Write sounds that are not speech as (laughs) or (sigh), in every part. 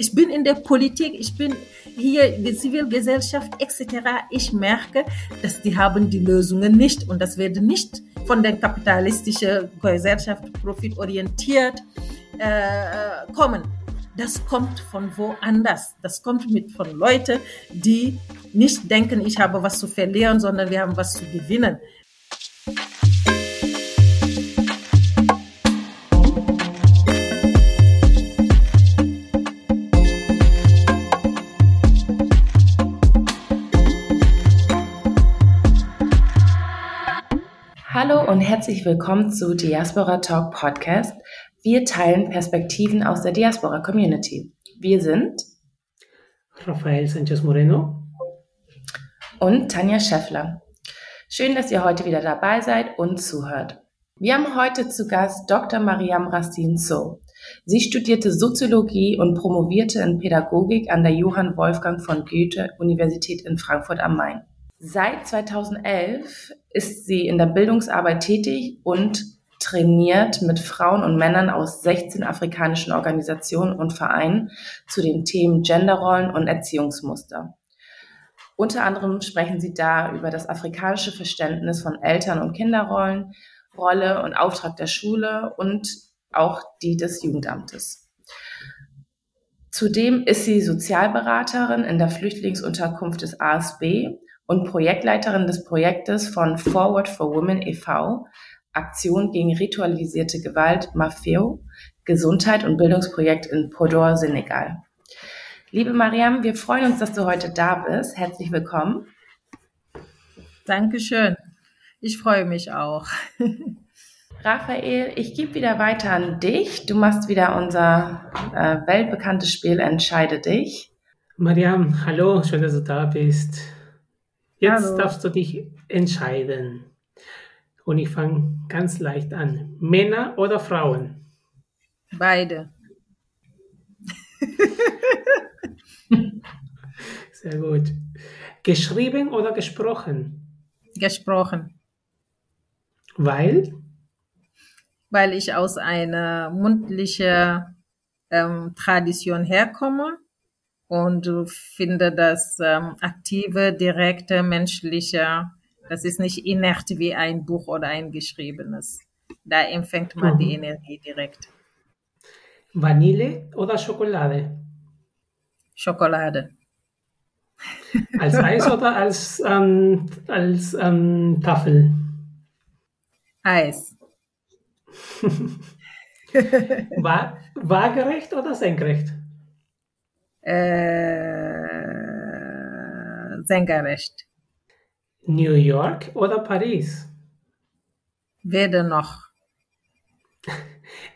ich bin in der Politik, ich bin hier in der Zivilgesellschaft etc. Ich merke, dass die haben die Lösungen nicht und das wird nicht von der kapitalistischen Gesellschaft profitorientiert äh, kommen. Das kommt von woanders. Das kommt mit von Leuten, die nicht denken, ich habe was zu verlieren, sondern wir haben was zu gewinnen. Und herzlich willkommen zu Diaspora Talk Podcast. Wir teilen Perspektiven aus der Diaspora Community. Wir sind Rafael Sanchez Moreno und Tanja Scheffler. Schön, dass ihr heute wieder dabei seid und zuhört. Wir haben heute zu Gast Dr. Mariam Rastin So. Sie studierte Soziologie und promovierte in Pädagogik an der Johann Wolfgang von Goethe Universität in Frankfurt am Main. Seit 2011 ist sie in der Bildungsarbeit tätig und trainiert mit Frauen und Männern aus 16 afrikanischen Organisationen und Vereinen zu den Themen Genderrollen und Erziehungsmuster. Unter anderem sprechen sie da über das afrikanische Verständnis von Eltern- und Kinderrollen, Rolle und Auftrag der Schule und auch die des Jugendamtes. Zudem ist sie Sozialberaterin in der Flüchtlingsunterkunft des ASB und Projektleiterin des Projektes von Forward for Women e.V., Aktion gegen ritualisierte Gewalt, Mafeo, Gesundheit und Bildungsprojekt in Podor, Senegal. Liebe Mariam, wir freuen uns, dass du heute da bist. Herzlich willkommen. Dankeschön. Ich freue mich auch. (laughs) Raphael, ich gebe wieder weiter an dich. Du machst wieder unser äh, weltbekanntes Spiel Entscheide dich. Mariam, hallo, schön, dass du da bist. Jetzt Hallo. darfst du dich entscheiden. Und ich fange ganz leicht an. Männer oder Frauen? Beide. (laughs) Sehr gut. Geschrieben oder gesprochen? Gesprochen. Weil? Weil ich aus einer mundlichen ähm, Tradition herkomme und du finde das ähm, aktive, direkte, menschliche, das ist nicht inert wie ein Buch oder ein geschriebenes. Da empfängt man mhm. die Energie direkt. Vanille oder Schokolade? Schokolade. Als (laughs) Eis oder als, ähm, als ähm, Tafel? Eis. (laughs) War, waagerecht oder senkrecht? Äh, senkrecht. New York oder Paris? Weder noch. (laughs)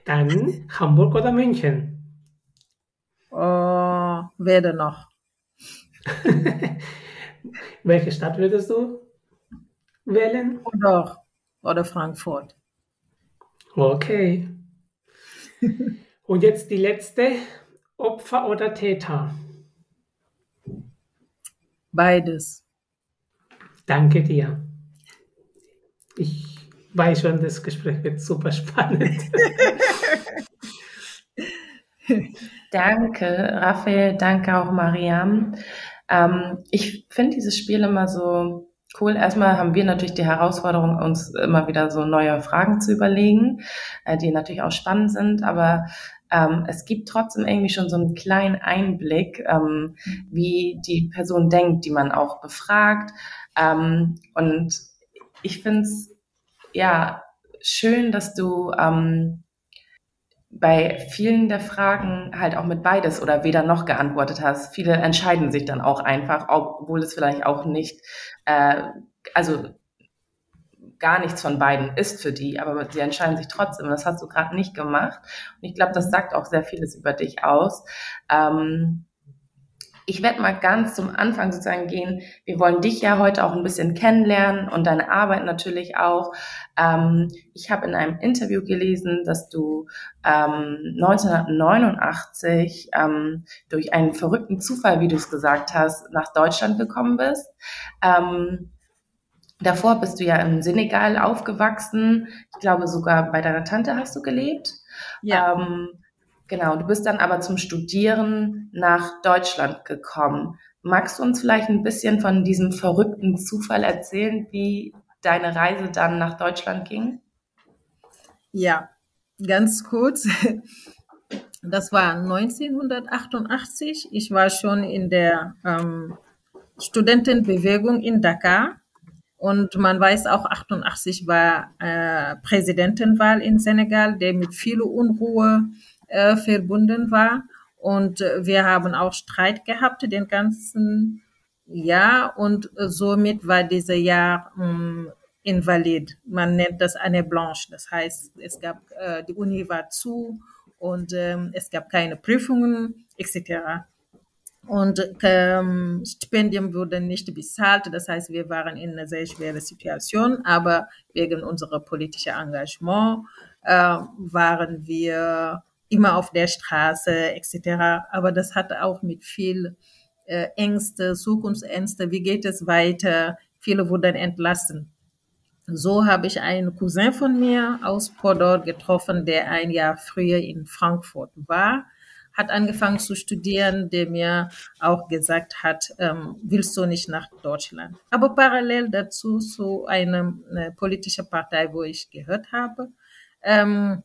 Dann Hamburg oder München? Oh, weder noch. (laughs) Welche Stadt würdest du wählen? Oder, oder Frankfurt. Okay. (laughs) Und jetzt die letzte. Opfer oder Täter? Beides. Danke dir. Ich weiß schon, das Gespräch wird super spannend. (laughs) danke, Raphael. Danke auch, Mariam. Ähm, ich finde dieses Spiel immer so cool. Erstmal haben wir natürlich die Herausforderung, uns immer wieder so neue Fragen zu überlegen, äh, die natürlich auch spannend sind. Aber ähm, es gibt trotzdem irgendwie schon so einen kleinen Einblick, ähm, wie die Person denkt, die man auch befragt. Ähm, und ich finde es ja schön, dass du ähm, bei vielen der Fragen halt auch mit beides oder weder noch geantwortet hast. Viele entscheiden sich dann auch einfach, obwohl es vielleicht auch nicht, äh, also gar nichts von beiden ist für die, aber sie entscheiden sich trotzdem. Das hast du gerade nicht gemacht. Und ich glaube, das sagt auch sehr vieles über dich aus. Ähm, ich werde mal ganz zum Anfang sozusagen gehen. Wir wollen dich ja heute auch ein bisschen kennenlernen und deine Arbeit natürlich auch. Ähm, ich habe in einem Interview gelesen, dass du ähm, 1989 ähm, durch einen verrückten Zufall, wie du es gesagt hast, nach Deutschland gekommen bist. Ähm, Davor bist du ja im Senegal aufgewachsen. Ich glaube, sogar bei deiner Tante hast du gelebt. Ja. Ähm, Genau, du bist dann aber zum Studieren nach Deutschland gekommen. Magst du uns vielleicht ein bisschen von diesem verrückten Zufall erzählen, wie deine Reise dann nach Deutschland ging? Ja, ganz kurz. (laughs) Das war 1988. Ich war schon in der ähm, Studentenbewegung in Dakar. Und man weiß auch, 88 war äh, Präsidentenwahl in Senegal, der mit viel Unruhe äh, verbunden war. Und äh, wir haben auch Streit gehabt den ganzen Jahr. Und somit war dieses Jahr ähm, invalid. Man nennt das eine Blanche. Das heißt, es gab, äh, die Uni war zu und ähm, es gab keine Prüfungen etc. Und ähm, Stipendium wurde nicht bezahlt. Das heißt, wir waren in einer sehr schweren Situation. Aber wegen unserer politischen Engagement äh, waren wir immer auf der Straße etc. Aber das hat auch mit viel äh, Ängste, Zukunftsängste. Wie geht es weiter? Viele wurden entlassen. So habe ich einen Cousin von mir aus Podor getroffen, der ein Jahr früher in Frankfurt war, hat angefangen zu studieren, der mir auch gesagt hat, ähm, willst du nicht nach Deutschland? Aber parallel dazu zu einer eine politischen Partei, wo ich gehört habe, ähm,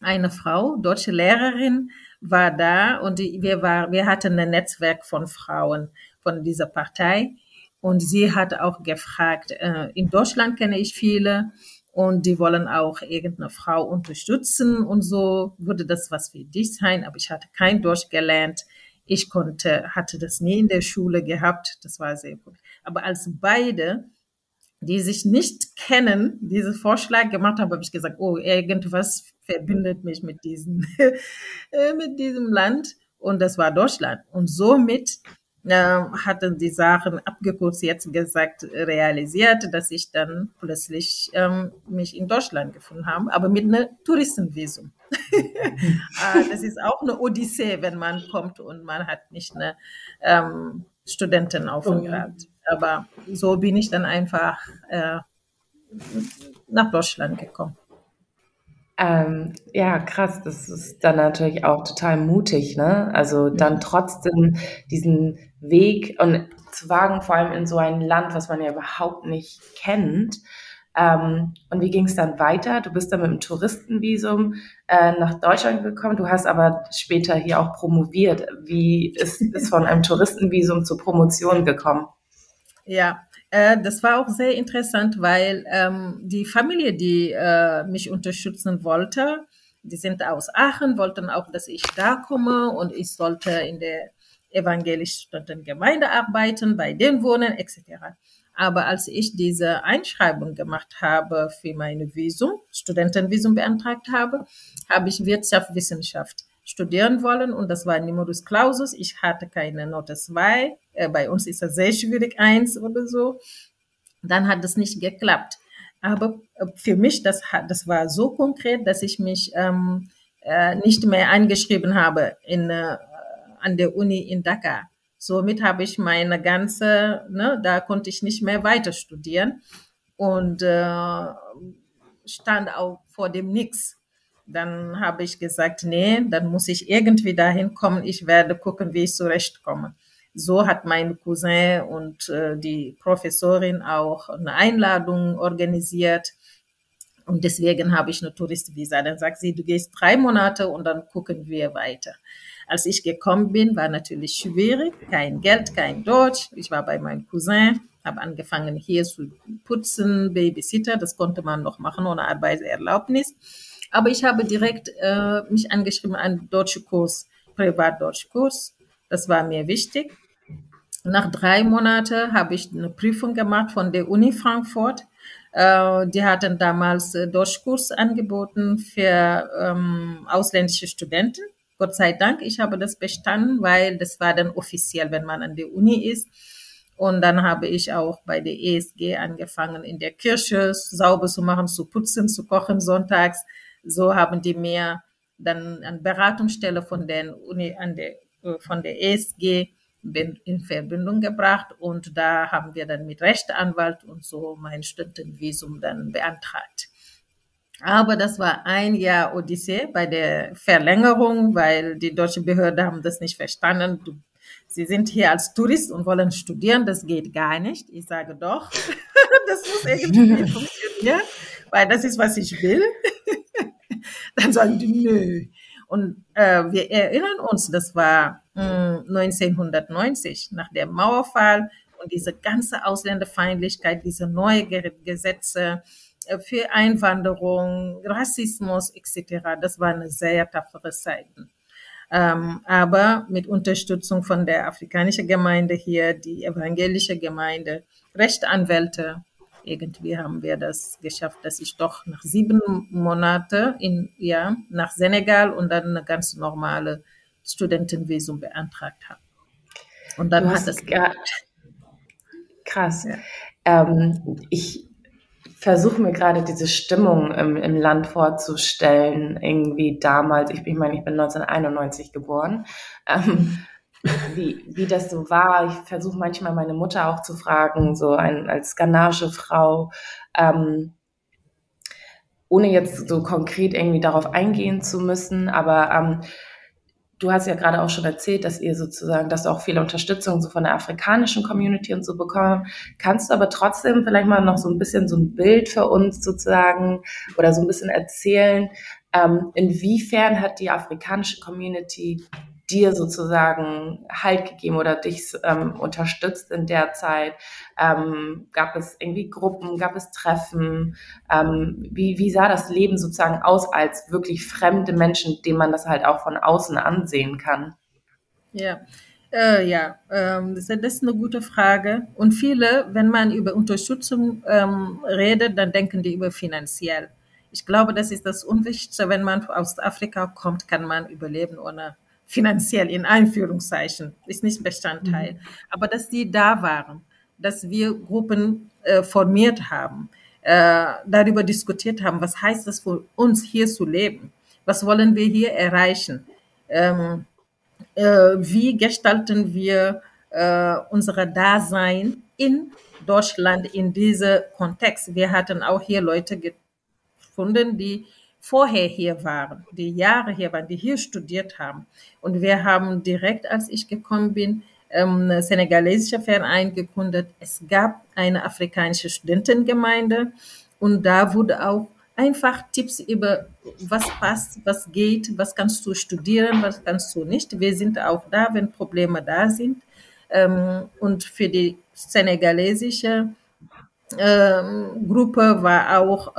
eine Frau, deutsche Lehrerin, war da und wir, war, wir hatten ein Netzwerk von Frauen von dieser Partei und sie hat auch gefragt, äh, in Deutschland kenne ich viele und die wollen auch irgendeine Frau unterstützen und so würde das was für dich sein. Aber ich hatte kein Deutsch gelernt. Ich konnte, hatte das nie in der Schule gehabt. Das war sehr gut. Aber als beide, die sich nicht kennen, diesen Vorschlag gemacht haben, habe ich gesagt, oh, irgendwas verbindet mich mit diesem, (laughs) äh, mit diesem Land. Und das war Deutschland. Und somit hatten die Sachen abgekürzt jetzt gesagt realisiert, dass ich dann plötzlich ähm, mich in Deutschland gefunden habe, aber mit einem Touristenvisum. (laughs) Ah, das ist auch eine Odyssee, wenn man kommt und man hat nicht eine ähm, Studentenaufenthalt. Oh. Aber so bin ich dann einfach äh, nach Deutschland gekommen. Ähm, ja, krass, das ist dann natürlich auch total mutig, ne? Also dann trotzdem diesen Weg und zu wagen, vor allem in so ein Land, was man ja überhaupt nicht kennt. Ähm, und wie ging es dann weiter? Du bist dann mit dem Touristenvisum äh, nach Deutschland gekommen. Du hast aber später hier auch promoviert. Wie ist es von einem Touristenvisum zur Promotion gekommen? Ja, äh, das war auch sehr interessant, weil ähm, die Familie, die äh, mich unterstützen wollte, die sind aus Aachen, wollten auch, dass ich da komme und ich sollte in der evangelischen Gemeinde arbeiten, bei denen wohnen etc. Aber als ich diese Einschreibung gemacht habe für meine Visum, Studentenvisum beantragt habe, habe ich Wirtschaftswissenschaft studieren wollen und das war Numerus Clausus. Ich hatte keine Note 2. Äh, bei uns ist es sehr schwierig, eins oder so. Dann hat es nicht geklappt. Aber äh, für mich, das, das war so konkret, dass ich mich ähm, äh, nicht mehr eingeschrieben habe in, äh, an der Uni in Dakar. Somit habe ich meine ganze, ne, da konnte ich nicht mehr weiter studieren und äh, stand auch vor dem Nix. Dann habe ich gesagt, nee, dann muss ich irgendwie dahin kommen. Ich werde gucken, wie ich zurechtkomme. So hat mein Cousin und äh, die Professorin auch eine Einladung organisiert. Und deswegen habe ich eine Touristvisa. Dann sagt sie, du gehst drei Monate und dann gucken wir weiter. Als ich gekommen bin, war natürlich schwierig. Kein Geld, kein Deutsch. Ich war bei meinem Cousin, habe angefangen hier zu putzen, Babysitter. Das konnte man noch machen ohne Arbeitserlaubnis. Aber ich habe direkt äh, mich angeschrieben an deutsche Kurs, Privatdeutschkurs. Das war mir wichtig. Nach drei Monaten habe ich eine Prüfung gemacht von der Uni Frankfurt. Äh, die hatten damals äh, Deutschkurs angeboten für ähm, ausländische Studenten. Gott sei Dank, ich habe das bestanden, weil das war dann offiziell, wenn man an der Uni ist. Und dann habe ich auch bei der ESG angefangen, in der Kirche sauber zu machen, zu putzen, zu kochen sonntags. So haben die mir dann an Beratungsstelle von der Uni, an der, äh, von der ESG in Verbindung gebracht und da haben wir dann mit Rechtsanwalt und so mein Studentenvisum dann beantragt. Aber das war ein Jahr Odyssee bei der Verlängerung, weil die deutsche Behörde haben das nicht verstanden. Sie sind hier als Tourist und wollen studieren, das geht gar nicht. Ich sage doch, (laughs) das muss irgendwie (laughs) funktionieren, weil das ist, was ich will. (laughs) Dann sagen die, nö. Und äh, wir erinnern uns, das war mh, hm, 1990, nach dem Mauerfall und diese ganze Ausländerfeindlichkeit, diese neuen Gesetze, für Einwanderung, Rassismus etc. Das war eine sehr tapfere Zeit. Ähm, aber mit Unterstützung von der afrikanischen Gemeinde hier, die evangelische Gemeinde, Rechtsanwälte, irgendwie haben wir das geschafft, dass ich doch nach sieben Monaten in, ja, nach Senegal und dann eine ganz normale Studentenvisum beantragt habe. Und dann hat es Krass. Ja. Ähm, ich versuche mir gerade diese Stimmung im, im Land vorzustellen, irgendwie damals, ich, ich meine, ich bin 1991 geboren, ähm, wie, wie das so war. Ich versuche manchmal meine Mutter auch zu fragen, so ein, als Ghanagefrau, ähm, ohne jetzt so konkret irgendwie darauf eingehen zu müssen, aber ähm, du hast ja gerade auch schon erzählt, dass ihr sozusagen, dass du auch viele Unterstützung so von der afrikanischen Community und so bekommen. Kannst du aber trotzdem vielleicht mal noch so ein bisschen so ein Bild für uns sozusagen oder so ein bisschen erzählen, ähm, inwiefern hat die afrikanische Community dir sozusagen Halt gegeben oder dich ähm, unterstützt in der Zeit? Ähm, gab es irgendwie Gruppen, gab es Treffen? Ähm, wie, wie sah das Leben sozusagen aus als wirklich fremde Menschen, denen man das halt auch von außen ansehen kann? Ja, äh, ja, ähm, das, ist eine gute Frage. Und viele, wenn man über Unterstützung ähm, redet, dann denken die über finanziell. Ich glaube, das ist das Unwichtigste. Wenn man aus Afrika kommt, kann man überleben ohne finanziell in Einführungszeichen, ist nicht Bestandteil. Mhm. Aber dass die da waren, dass wir Gruppen äh, formiert haben, äh, darüber diskutiert haben, was heißt es für uns hier zu leben? Was wollen wir hier erreichen? Ähm, äh, wie gestalten wir äh, unser Dasein in Deutschland in diesem Kontext? Wir hatten auch hier Leute gefunden, die vorher hier waren, die Jahre hier waren, die hier studiert haben. Und wir haben direkt, als ich gekommen bin, ähm, eine senegalesische Verein gegründet. Es gab eine afrikanische Studentengemeinde und da wurde auch einfach Tipps über was passt, was geht, was kannst du studieren, was kannst du nicht. Wir sind auch da, wenn Probleme da sind. Ähm, und für die senegalesische ähm, Gruppe war auch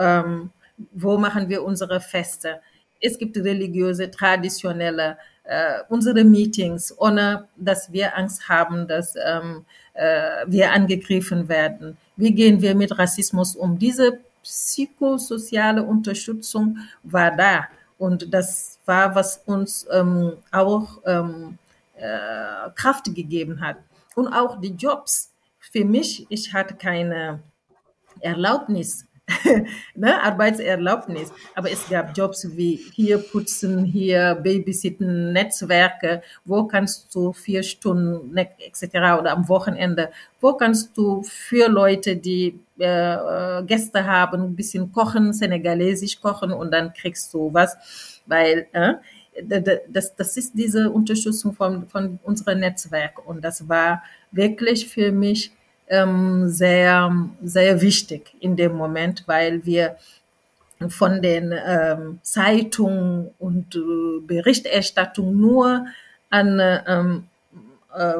wo machen wir unsere Feste. Es gibt religiöse, traditionelle, äh, unsere Meetings, ohne dass wir Angst haben, dass ähm, äh, wir angegriffen werden. Wie gehen wir mit Rassismus um? Diese psychosoziale Unterstützung war da. Und das war, was uns ähm, auch ähm, äh, Kraft gegeben hat. Und auch die Jobs. Für mich, ich hatte keine Erlaubnis, (laughs) ne, Arbeitserlaubnis. Aber es gab Jobs wie hier putzen, hier babysitten, Netzwerke. Wo kannst du vier Stunden ne, etc. oder am Wochenende, wo kannst du für Leute, die äh, Gäste haben, ein bisschen kochen, senegalesisch kochen und dann kriegst du was, weil äh, das, das ist diese Unterstützung von, von unserem Netzwerk und das war wirklich für mich ähm, sehr, sehr wichtig in dem Moment, weil wir von den ähm, Zeitungen und äh, Berichterstattung nur an ähm, äh,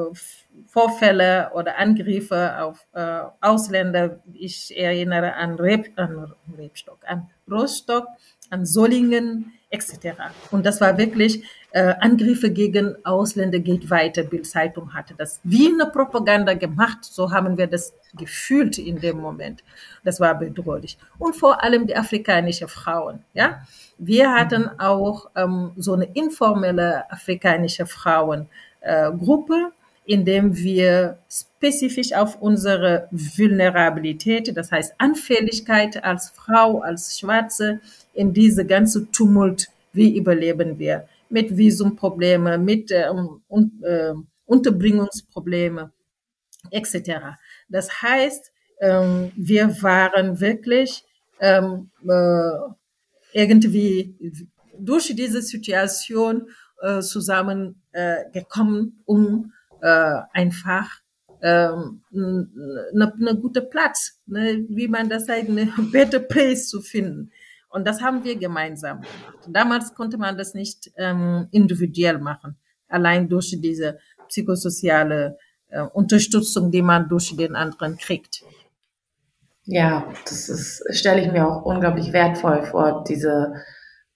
Vorfälle oder Angriffe auf äh, Ausländer, ich erinnere an, Reb, an Rebstock, an Rostock, an Solingen etc. Und das war wirklich äh, Angriffe gegen Ausländer geht weiter. Bildzeitung hatte das wie eine Propaganda gemacht. So haben wir das gefühlt in dem Moment. Das war bedrohlich. Und vor allem die afrikanischen Frauen. Ja, wir hatten auch ähm, so eine informelle afrikanische Frauengruppe, äh, in dem wir spezifisch auf unsere Vulnerabilität, das heißt Anfälligkeit als Frau, als Schwarze, in diese ganze Tumult, wie überleben wir? Mit Visumprobleme, mit ähm, un, äh, Unterbringungsprobleme etc. Das heißt, ähm, wir waren wirklich ähm, äh, irgendwie durch diese Situation äh, zusammengekommen, äh, um äh, einfach ähm, eine, eine gute Platz, ne, wie man das sagt, eine (laughs) better place zu finden. Und das haben wir gemeinsam gemacht. Damals konnte man das nicht ähm, individuell machen, allein durch diese psychosoziale äh, Unterstützung, die man durch den anderen kriegt. Ja, das ist, stelle ich mir auch unglaublich wertvoll vor, diese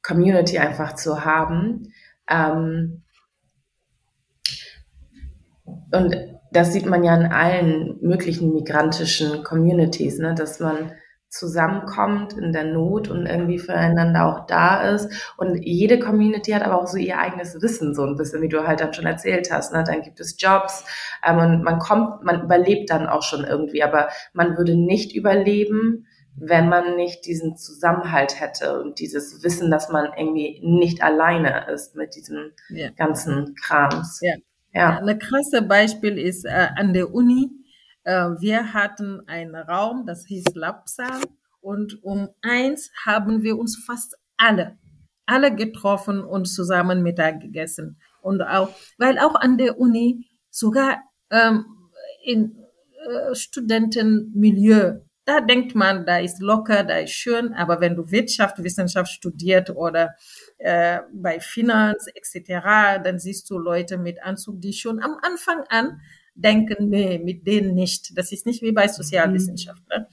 Community einfach zu haben. Ähm, und das sieht man ja in allen möglichen migrantischen Communities, ne, dass man zusammenkommt in der Not und irgendwie füreinander auch da ist. Und jede Community hat aber auch so ihr eigenes Wissen, so ein bisschen, wie du halt dann schon erzählt hast. Ne? Dann gibt es Jobs ähm, und man kommt, man überlebt dann auch schon irgendwie, aber man würde nicht überleben, wenn man nicht diesen Zusammenhalt hätte und dieses Wissen, dass man irgendwie nicht alleine ist mit diesem ja. ganzen Krams. Ja. Ja. Ein krasses Beispiel ist äh, an der Uni. Äh, wir hatten einen Raum, das hieß Labsaal. Und um eins haben wir uns fast alle, alle getroffen und zusammen Mittag gegessen. Und auch, weil auch an der Uni sogar ähm, in äh, Studentenmilieu da denkt man, da ist locker, da ist schön, aber wenn du Wirtschaft, Wissenschaft studiert oder äh, bei Finanz etc., dann siehst du Leute mit Anzug, die schon am Anfang an denken, nee, mit denen nicht. Das ist nicht wie bei Sozialwissenschaftlern.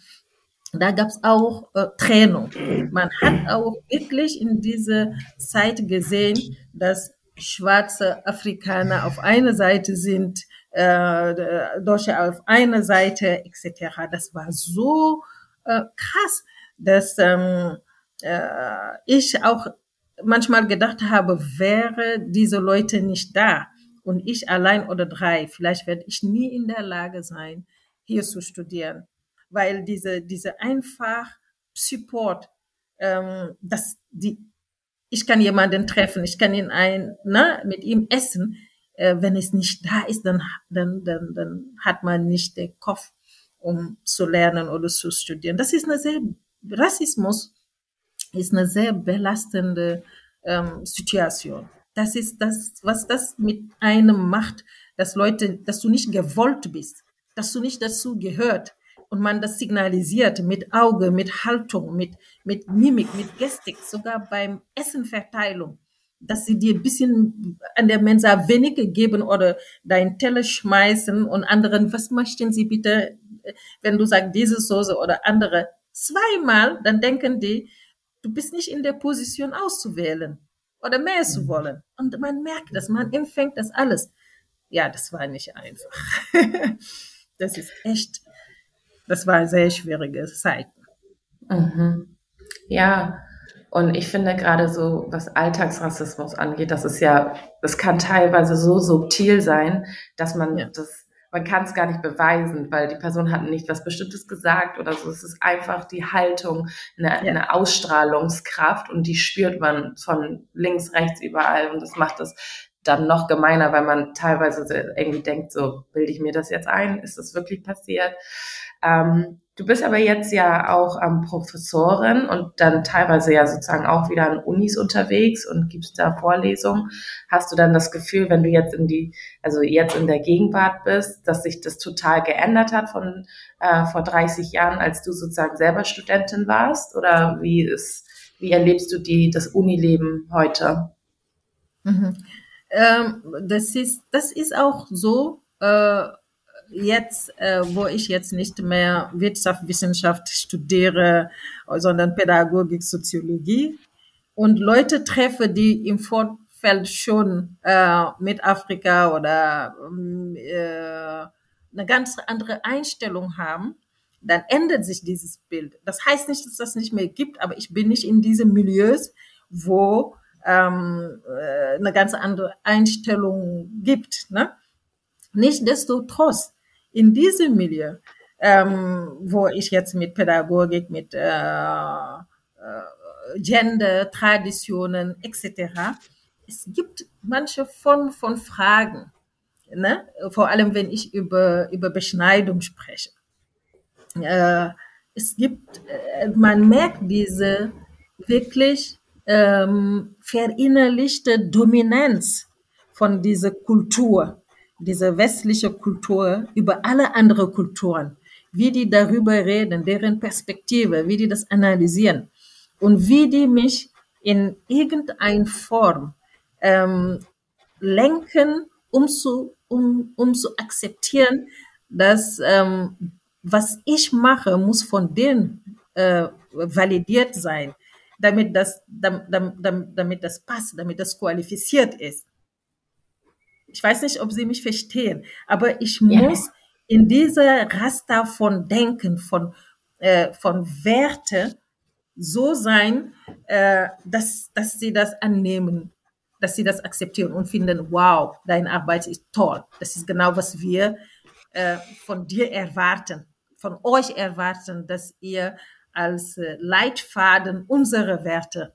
Da gab's auch äh, Trennung. Man hat auch wirklich in dieser Zeit gesehen, dass schwarze Afrikaner auf einer Seite sind, äh, Deutsche auf einer Seite etc. Das war so äh, krass, dass ähm, äh, ich auch manchmal gedacht habe, wäre diese Leute nicht da und ich allein oder drei, vielleicht werde ich nie in der Lage sein, hier zu studieren, weil diese diese einfach Support, ähm, dass die ich kann jemanden treffen, ich kann ihn ein, ne, mit ihm essen. Äh, wenn es nicht da ist, dann, dann, dann, dann hat man nicht den Kopf, um zu lernen oder zu studieren. Das ist eine sehr, Rassismus ist eine sehr belastende ähm, Situation. Das ist das, was das mit einem macht, dass Leute, dass du nicht gewollt bist, dass du nicht dazu gehört, und man das signalisiert mit Auge, mit Haltung, mit, mit Mimik, mit Gestik, sogar beim Essenverteilung, dass sie dir ein bisschen an der Mensa weniger geben oder dein Teller schmeißen und anderen, was möchten sie bitte, wenn du sagst, diese Soße oder andere, zweimal, dann denken die, du bist nicht in der Position auszuwählen oder mehr zu mhm. wollen. Und man merkt das, man empfängt das alles. Ja, das war nicht einfach. (laughs) das ist echt das war sehr schwierige Zeiten. Mhm. Ja, und ich finde gerade so, was Alltagsrassismus angeht, das ist ja, das kann teilweise so subtil sein, dass man ja. das, man kann es gar nicht beweisen, weil die Person hat nicht was Bestimmtes gesagt oder so. Es ist einfach die Haltung, eine, ja. eine Ausstrahlungskraft und die spürt man von links, rechts, überall und das macht es dann noch gemeiner, weil man teilweise irgendwie denkt, so bilde ich mir das jetzt ein, ist das wirklich passiert? Ähm, du bist aber jetzt ja auch ähm, Professorin und dann teilweise ja sozusagen auch wieder an Unis unterwegs und gibst da Vorlesungen. Hast du dann das Gefühl, wenn du jetzt in die, also jetzt in der Gegenwart bist, dass sich das total geändert hat von äh, vor 30 Jahren, als du sozusagen selber Studentin warst? Oder wie ist, wie erlebst du die, das Unileben heute? Mhm. Ähm, das ist, das ist auch so, äh, jetzt, äh, wo ich jetzt nicht mehr Wirtschaft, Wissenschaft studiere, sondern Pädagogik, Soziologie und Leute treffe, die im Vorfeld schon äh, mit Afrika oder ähm, äh, eine ganz andere Einstellung haben, dann ändert sich dieses Bild. Das heißt nicht, dass das nicht mehr gibt, aber ich bin nicht in diesen Milieus, wo ähm, äh, eine ganz andere Einstellung gibt. Ne? Nichtsdestotrotz in diesem Milieu, ähm, wo ich jetzt mit Pädagogik, mit äh, äh, Gender, Traditionen etc., es gibt manche Formen von Fragen, ne? vor allem wenn ich über, über Beschneidung spreche. Äh, es gibt, äh, man merkt diese wirklich ähm, verinnerlichte Dominanz von dieser Kultur, dieser westliche Kultur über alle andere Kulturen, wie die darüber reden, deren Perspektive, wie die das analysieren und wie die mich in irgendeiner Form ähm, lenken, um zu, um, um zu akzeptieren, dass ähm, was ich mache, muss von denen äh, validiert sein, damit das, damit, damit das passt, damit das qualifiziert ist. Ich weiß nicht, ob Sie mich verstehen, aber ich muss ja. in dieser Raster von Denken, von, äh, von Werte so sein, äh, dass, dass Sie das annehmen, dass Sie das akzeptieren und finden, wow, deine Arbeit ist toll. Das ist genau, was wir äh, von dir erwarten, von euch erwarten, dass ihr als äh, Leitfaden unsere Werte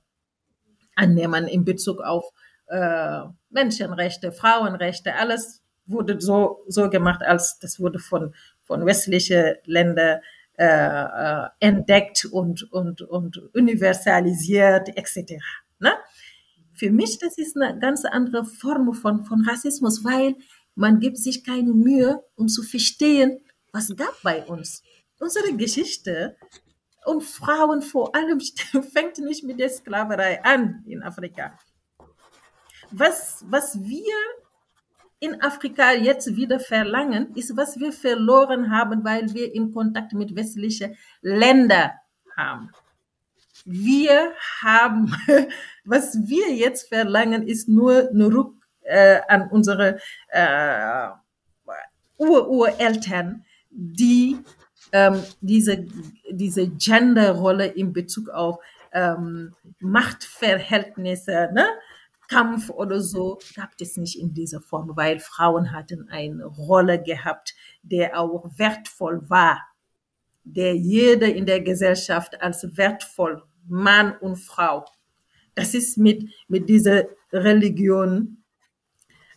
annehmen in Bezug auf äh, Menschenrechte, Frauenrechte, alles wurde so, so gemacht, als das wurde von, von westlichen Ländern äh, äh, entdeckt und, und, und universalisiert, etc. Ne? Für mich, das ist eine ganz andere Form von, von Rassismus, weil man gibt sich keine Mühe, um zu verstehen, was gab bei uns. Unsere Geschichte und Frauen vor allem (laughs) fängt nicht mit der Sklaverei an in Afrika. Was, was wir in Afrika jetzt wieder verlangen, ist, was wir verloren haben, weil wir in Kontakt mit westlichen Ländern haben. Wir haben, (laughs) was wir jetzt verlangen, ist nur eine Rück äh, an unsere äh, Urureltern, die ähm, diese, diese Genderrolle in Bezug auf ähm, Machtverhältnisse, ne? Kampf oder so, gab es nicht in dieser Form, weil Frauen hatten eine Rolle gehabt, der auch wertvoll war, der jeder in der Gesellschaft als wertvoll, Mann und Frau. Das ist mit, mit dieser Religion,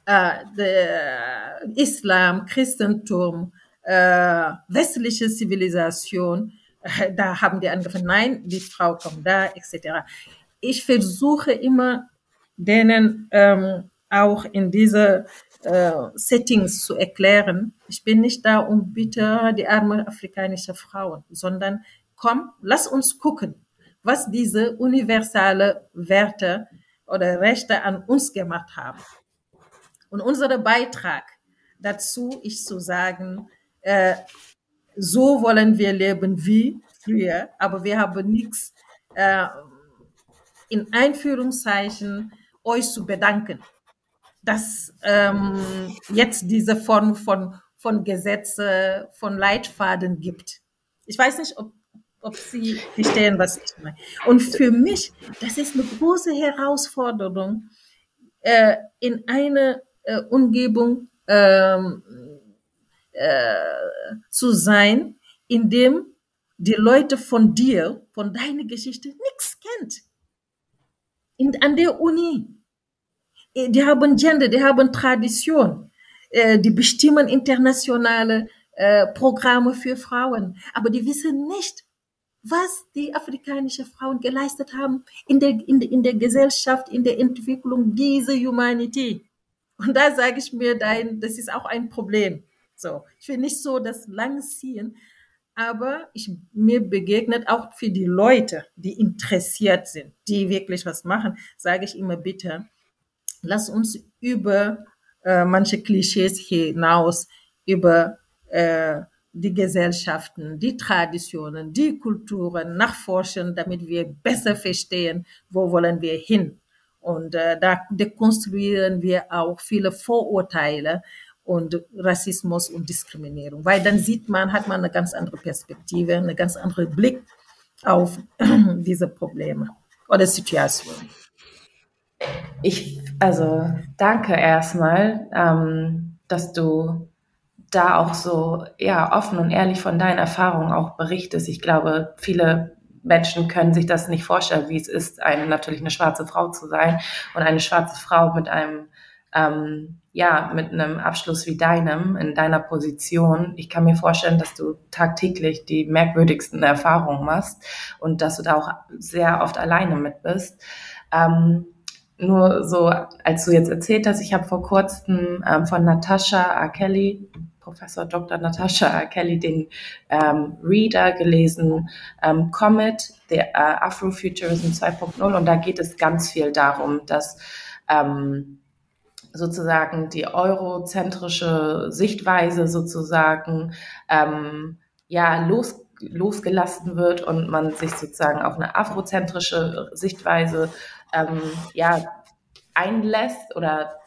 äh, der Islam, Christentum, äh, westliche Zivilisation, äh, (laughs) da haben die angefangen, nein, die Frau kommt da, etc. Ich versuche immer, denen ähm, auch in diese äh, Settings zu erklären, ich bin nicht da, um bitte die arme afrikanische Frauen, sondern komm, lass uns gucken, was diese universale Werte oder Rechte an uns gemacht haben. Und unser Beitrag dazu ist zu sagen, äh, so wollen wir leben wie früher, aber wir haben nichts äh, in Einführungszeichen euch zu bedanken, dass ähm, jetzt diese Form von, von Gesetze, von Leitfaden gibt. Ich weiß nicht, ob, ob Sie verstehen, was ich meine. Und für mich, das ist eine große Herausforderung, äh, in einer äh, Umgebung ähm, äh, zu sein, in dem die Leute von dir, von deiner Geschichte nichts kennt. In, an der Uni. Äh, die haben Gender, die haben Tradition. Äh, die bestimmen internationale äh, Programme für Frauen. Aber die wissen nicht, was die afrikanischen Frauen geleistet haben in der, in, in der Gesellschaft, in der Entwicklung dieser Humanität. Und da sage ich mir, dein, das ist auch ein Problem. So, ich will nicht so das lang ziehen, aber ich, mir begegnet auch für die Leute, die interessiert sind, die wirklich was machen, sage ich immer bitte, lass uns über äh, manche Klischees hinaus, über äh, die Gesellschaften, die Traditionen, die Kulturen nachforschen, damit wir besser verstehen, wo wollen wir hin. Und äh, da dekonstruieren wir auch viele Vorurteile und Rassismus und Diskriminierung, weil dann sieht man, hat man eine ganz andere Perspektive, eine ganz andere Blick auf (clears throat) diese Probleme oder Situationen. Ich, also danke erstmal, ähm, dass du da auch so ja offen und ehrlich von deinen Erfahrungen auch berichtest. Ich glaube, viele Menschen können sich das nicht vorstellen, wie es ist, eine, natürlich eine schwarze Frau zu sein und eine schwarze Frau mit einem ähm, ja, mit einem Abschluss wie deinem, in deiner Position, ich kann mir vorstellen, dass du tagtäglich die merkwürdigsten Erfahrungen machst und dass du da auch sehr oft alleine mit bist. Ähm, nur so, als du jetzt erzählt hast, ich habe vor kurzem ähm, von Natasha R. Kelly, Professor Dr. Natasha R. Kelly, den ähm, Reader gelesen, ähm, Comet, der äh, Afrofuturism 2.0 und da geht es ganz viel darum, dass ähm, sozusagen die eurozentrische Sichtweise sozusagen ähm, ja los, losgelassen wird und man sich sozusagen auf eine afrozentrische Sichtweise ähm, ja einlässt oder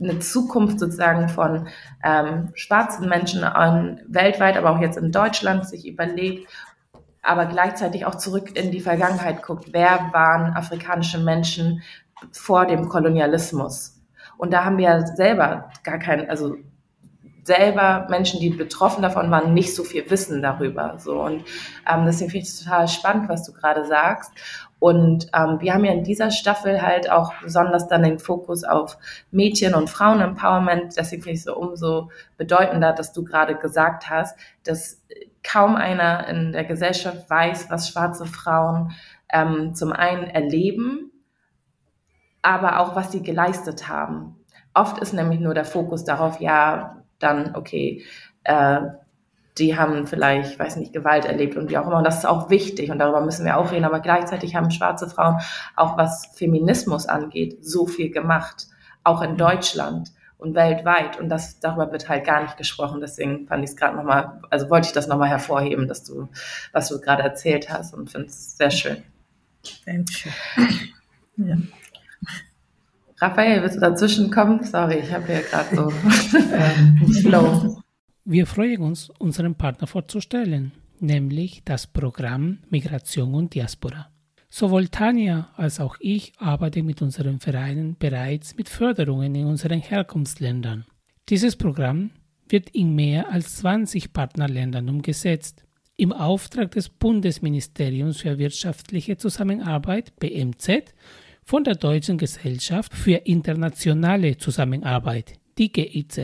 eine Zukunft sozusagen von ähm, schwarzen Menschen an, weltweit, aber auch jetzt in Deutschland sich überlegt, aber gleichzeitig auch zurück in die Vergangenheit guckt. Wer waren afrikanische Menschen vor dem Kolonialismus? Und da haben wir selber gar keinen, also selber Menschen, die betroffen davon waren, nicht so viel wissen darüber. So und ähm, deswegen finde ich es total spannend, was du gerade sagst. Und ähm, wir haben ja in dieser Staffel halt auch besonders dann den Fokus auf Mädchen- und Frauen-Empowerment. Deswegen finde ich es so umso bedeutender, dass du gerade gesagt hast, dass kaum einer in der Gesellschaft weiß, was schwarze Frauen ähm, zum einen erleben aber auch was sie geleistet haben. Oft ist nämlich nur der Fokus darauf, ja, dann, okay, äh, die haben vielleicht, weiß nicht, Gewalt erlebt und wie auch immer. Und das ist auch wichtig und darüber müssen wir auch reden. Aber gleichzeitig haben schwarze Frauen auch was Feminismus angeht so viel gemacht, auch in Deutschland und weltweit. Und das, darüber wird halt gar nicht gesprochen. Deswegen fand ich es gerade nochmal, also wollte ich das nochmal hervorheben, dass du, was du gerade erzählt hast und finde es sehr schön. Dankeschön. (clears throat) Ja. Raphael, willst du dazwischen kommen? Sorry, ich habe hier gerade so (laughs) Flow. Wir freuen uns, unseren Partner vorzustellen, nämlich das Programm Migration und Diaspora. Sowohl Tanja als auch ich arbeiten mit unseren Vereinen bereits mit Förderungen in unseren Herkunftsländern. Dieses Programm wird in mehr als 20 Partnerländern umgesetzt. Im Auftrag des Bundesministeriums für wirtschaftliche Zusammenarbeit BMZ von der Deutschen Gesellschaft für internationale Zusammenarbeit, die GIZ.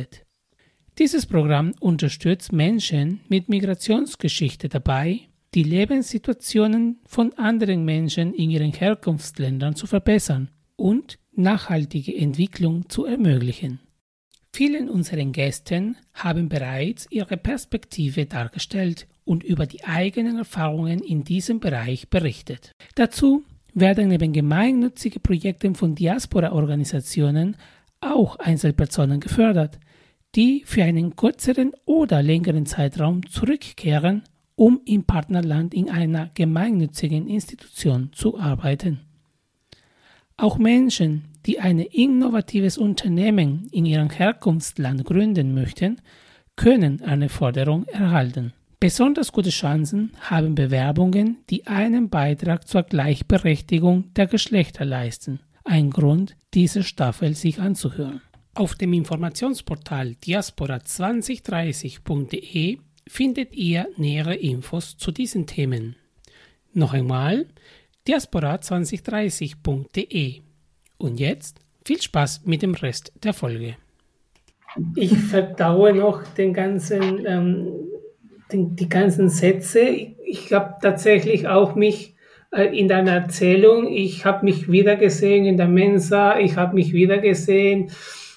Dieses Programm unterstützt Menschen mit Migrationsgeschichte dabei, die Lebenssituationen von anderen Menschen in ihren Herkunftsländern zu verbessern und nachhaltige Entwicklung zu ermöglichen. Vielen unseren Gästen haben bereits ihre Perspektive dargestellt und über die eigenen Erfahrungen in diesem Bereich berichtet. Dazu werden neben gemeinnützigen Projekten von Diaspora-Organisationen auch Einzelpersonen gefördert, die für einen kürzeren oder längeren Zeitraum zurückkehren, um im Partnerland in einer gemeinnützigen Institution zu arbeiten. Auch Menschen, die ein innovatives Unternehmen in ihrem Herkunftsland gründen möchten, können eine Förderung erhalten. Besonders gute Chancen haben Bewerbungen, die einen Beitrag zur Gleichberechtigung der Geschlechter leisten. Ein Grund, diese Staffel sich anzuhören. Auf dem Informationsportal diaspora2030.de findet ihr nähere Infos zu diesen Themen. Noch einmal diaspora2030.de. Und jetzt viel Spaß mit dem Rest der Folge. Ich verdaue noch den ganzen ähm, die, die ganzen Sätze. Ich, ich habe tatsächlich auch mich äh, in deiner Erzählung, ich habe mich wiedergesehen in der Mensa, ich habe mich wiedergesehen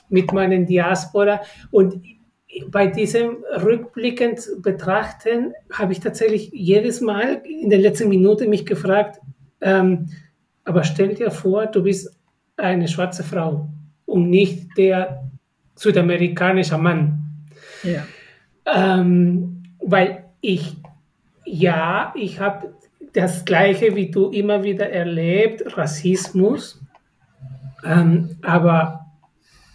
mit meinen Diaspora und bei diesem rückblickend betrachten habe ich tatsächlich jedes Mal in der letzten Minute mich gefragt, ähm, aber stell dir vor, du bist eine schwarze Frau und nicht der südamerikanische Mann. Ja. Ähm, weil ich, ja, ich habe das Gleiche wie du immer wieder erlebt, Rassismus, ähm, aber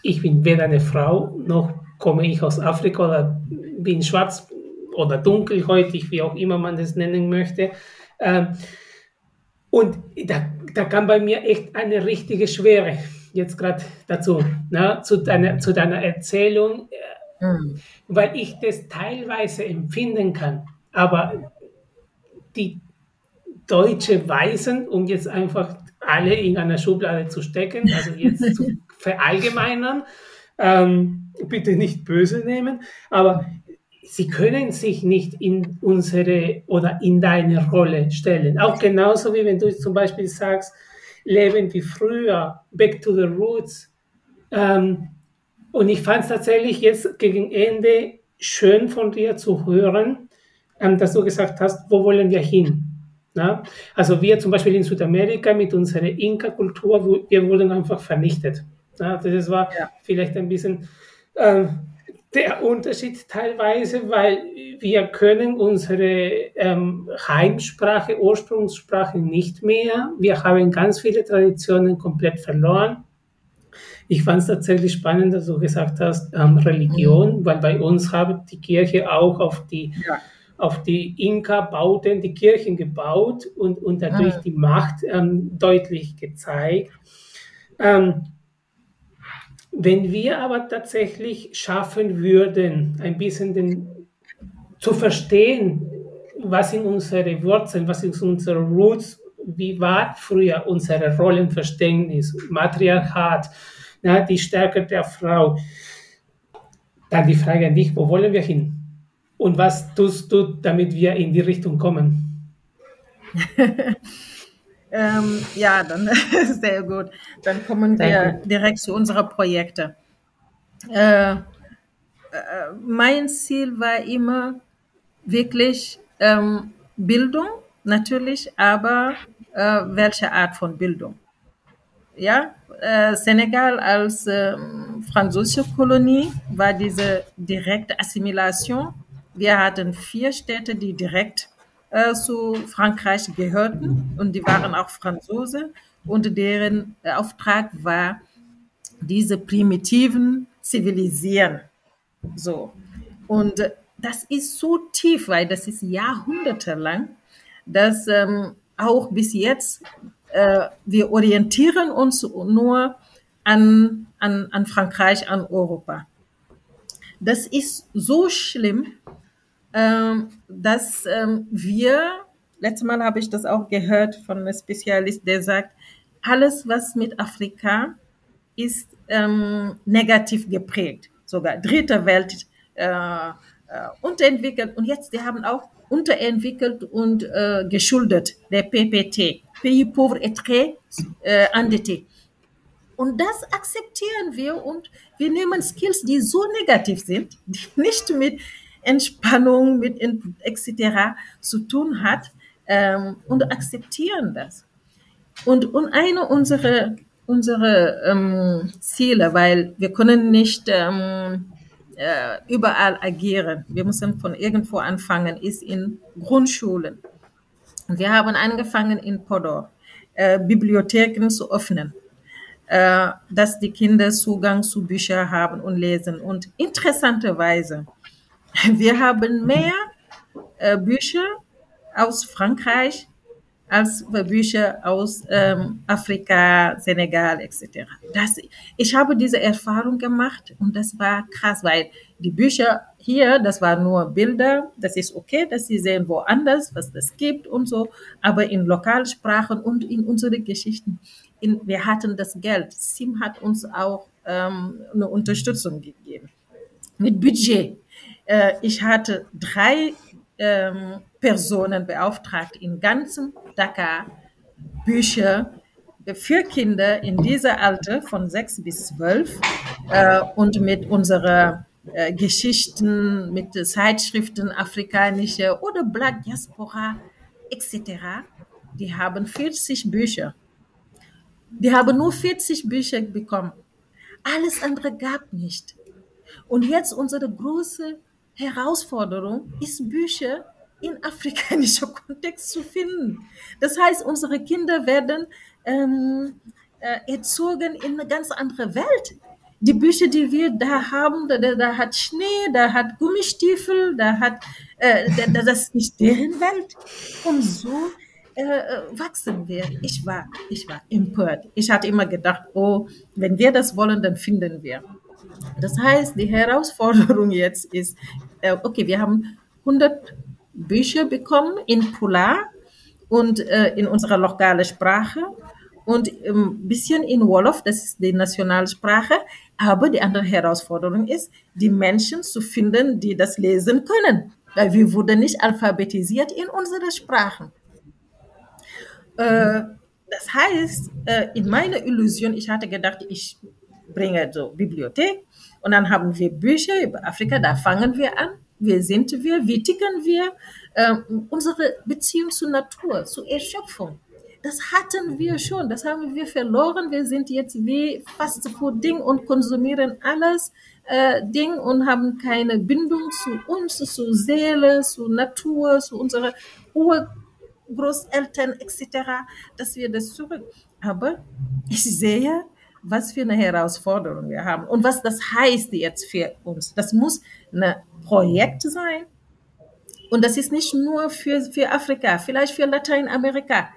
ich bin weder eine Frau, noch komme ich aus Afrika oder bin schwarz oder dunkelhäutig, wie auch immer man das nennen möchte. Ähm, und da, da kam bei mir echt eine richtige Schwere jetzt gerade dazu, ne, zu, deiner, zu deiner Erzählung. Mhm. Weil ich das teilweise empfinden kann. Aber die deutsche Weisen, um jetzt einfach alle in einer Schublade zu stecken, also jetzt zu (laughs) verallgemeinern, Ähm, bitte nicht böse nehmen, aber sie können sich nicht in unsere oder in deine Rolle stellen. Auch genauso wie wenn du zum Beispiel sagst, leben wie früher, back to the roots. Ähm, und ich fand es tatsächlich jetzt gegen Ende schön von dir zu hören, ähm, dass du gesagt hast, wo wollen wir hin? Na? Also wir zum Beispiel in Südamerika mit unserer Inka-Kultur, wir wurden einfach vernichtet. Na? Das war ja. vielleicht ein bisschen äh, der Unterschied teilweise, weil wir können unsere ähm, Heimsprache, Ursprungssprache nicht mehr. Wir haben ganz viele Traditionen komplett verloren. Ich fand es tatsächlich spannend, dass du gesagt hast, ähm, Religion, mhm. weil bei uns hat die Kirche auch auf die, ja. auf die Inka-Bauten die Kirchen gebaut und, und dadurch mhm. die Macht ähm, deutlich gezeigt. Ähm, wenn wir aber tatsächlich schaffen würden, ein bisschen den, zu verstehen, was sind unsere Wurzeln, was sind unsere Roots, wie war früher unser Rollenverständnis, Matriarchat, na, die Stärke der Frau. Dann die Frage an dich, wo wollen wir hin? Und was tust du, damit wir in die Richtung kommen? (laughs) ähm, ja, dann (laughs) sehr gut. Dann kommen wir direkt zu unseren Projekten. Äh, äh, mein Ziel war immer wirklich ähm, Bildung, natürlich, aber äh, welche Art von Bildung? Ja, äh, Senegal als äh, französische Kolonie war diese direkte Assimilation. Wir hatten vier Städte, die direkt äh, zu Frankreich gehörten und die waren auch Franzose und deren Auftrag war, diese primitiven zivilisieren. So. Und das ist so tief, weil das ist jahrhundertelang, dass ähm, auch bis jetzt äh, wir orientieren uns nur an, an, an Frankreich, an Europa. Das ist so schlimm, ähm, dass ähm, wir, letztes Mal habe ich das auch gehört von einem Spezialist, der sagt, alles, was mit Afrika ist ähm, negativ geprägt, sogar dritte Welt äh, äh, unterentwickelt. Und jetzt, die haben auch unterentwickelt und äh, geschuldet, der PPT, Pays pauvre et très äh, endetté. Und das akzeptieren wir und wir nehmen Skills, die so negativ sind, die (laughs) nicht mit Entspannung, mit etc. zu tun hat ähm, und akzeptieren das. Und, und eine unserer unsere, ähm, Ziele, weil wir können nicht ähm, äh, überall agieren. Wir müssen von irgendwo anfangen, ist in Grundschulen. Wir haben angefangen in Podor, äh, Bibliotheken zu öffnen, äh, dass die Kinder Zugang zu Büchern haben und lesen. Und interessanterweise, (laughs) wir haben mehr äh, Bücher aus Frankreich als Bücher aus ähm, Afrika, Senegal etc. Das, ich habe diese Erfahrung gemacht und das war krass, weil die Bücher hier, das waren nur Bilder, das ist okay, dass sie sehen woanders, was das gibt und so, aber in Lokalsprachen und in unsere Geschichten, in, wir hatten das Geld. SIM hat uns auch ähm, eine Unterstützung gegeben mit Budget. Äh, ich hatte drei ähm, Personen beauftragt in ganzem Dakar Bücher für Kinder in dieser Alter von sechs bis zwölf äh, und mit unserer äh, Geschichten, mit Zeitschriften afrikanische oder Black Diaspora etc. Die haben 40 Bücher. Die haben nur 40 Bücher bekommen. Alles andere gab nicht. Und jetzt unsere große Herausforderung ist, Bücher in afrikanischer (laughs) Kontext zu finden. Das heißt, unsere Kinder werden ähm, äh, erzogen in eine ganz andere Welt. Die Bücher, die wir da haben, da, da hat Schnee, da hat Gummistiefel, da hat, äh, da, das ist nicht deren Welt. Und so äh, äh, wachsen wir. Ich war, ich war empört. Ich hatte immer gedacht, oh, wenn wir das wollen, dann finden wir. Das heißt, die Herausforderung jetzt ist, äh, okay, wir haben 100 Bücher bekommen in Polar und äh, in unserer lokalen Sprache und ein bisschen in Wolof, das ist die Nationalsprache, Aber die andere Herausforderung ist, die Menschen zu finden, die das lesen können. Weil wir wurden nicht alphabetisiert in unsere Sprachen. Äh, das heißt, in meiner Illusion, ich hatte gedacht, ich bringe so Bibliothek und dann haben wir Bücher über Afrika, da fangen wir an. Wer sind wir? Wie ticken wir? Äh, unsere Beziehung zur Natur, zur Erschöpfung. Das hatten wir schon, das haben wir verloren. Wir sind jetzt wie Fast Food Ding und konsumieren alles äh, Ding und haben keine Bindung zu uns, zur Seele, zur Natur, zu unserer Urgroßeltern etc., dass wir das zurück. Aber ich sehe, was für eine Herausforderung wir haben und was das heißt jetzt für uns. Das muss ein Projekt sein und das ist nicht nur für, für Afrika, vielleicht für Lateinamerika.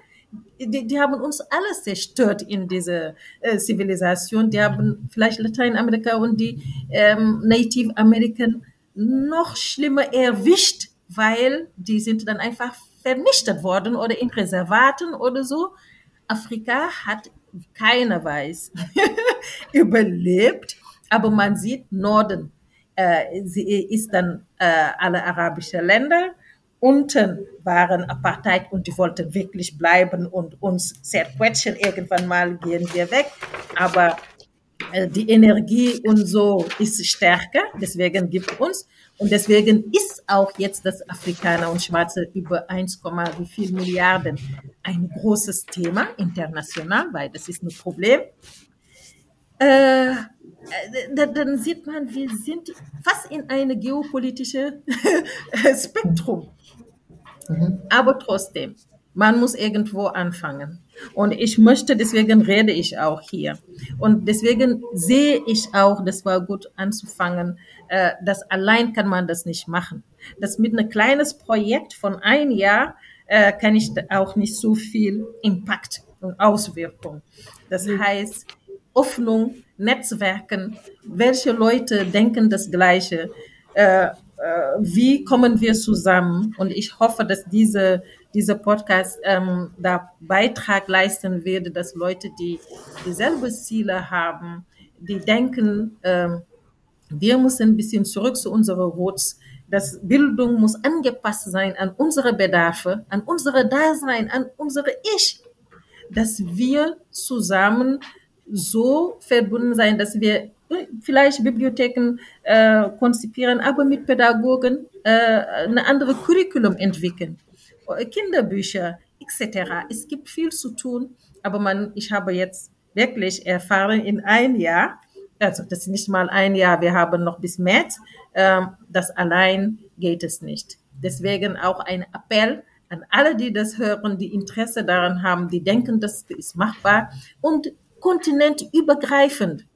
Die, die haben uns alles zerstört in dieser äh, Zivilisation. Die haben vielleicht Lateinamerika und die ähm, Native American noch schlimmer erwischt, weil die sind dann einfach vernichtet worden oder in Reservaten oder so. Afrika hat keiner weiß, (laughs) überlebt. Aber man sieht, Norden äh, ist dann äh, alle arabische Länder. Unten waren Apartheid und die wollten wirklich bleiben und uns zerquetschen. Irgendwann mal gehen wir weg. Aber die Energie und so ist stärker, deswegen gibt uns. Und deswegen ist auch jetzt das Afrikaner und Schwarze über 1, wie viel Milliarden ein großes Thema international, weil das ist ein Problem. Äh, dann sieht man, wir sind fast in einem geopolitischen (laughs) Spektrum. Mhm. Aber trotzdem, man muss irgendwo anfangen. Und ich möchte, deswegen rede ich auch hier. Und deswegen sehe ich auch, das war gut anzufangen, äh, dass allein kann man das nicht machen. Das mit einem kleines Projekt von ein Jahr äh, kann ich auch nicht so viel Impact und Auswirkung. Das heißt, Öffnung, Netzwerken, welche Leute denken das Gleiche, äh, äh, wie kommen wir zusammen? Und ich hoffe, dass diese, dieser Podcast ähm, da Beitrag leisten wird, dass Leute, die dieselbe Ziele haben, die denken, ähm, wir müssen ein bisschen zurück zu unserer Roots. Das Bildung muss angepasst sein an unsere Bedarfe, an unsere Dasein, an unsere Ich, dass wir zusammen so verbunden sein, dass wir vielleicht Bibliotheken äh, konzipieren, aber mit Pädagogen äh, eine andere Curriculum entwickeln, Kinderbücher etc. Es gibt viel zu tun, aber man, ich habe jetzt wirklich erfahren in ein Jahr, also das ist nicht mal ein Jahr, wir haben noch bis März, äh, das allein geht es nicht. Deswegen auch ein Appell an alle, die das hören, die Interesse daran haben, die denken, das ist machbar und kontinentübergreifend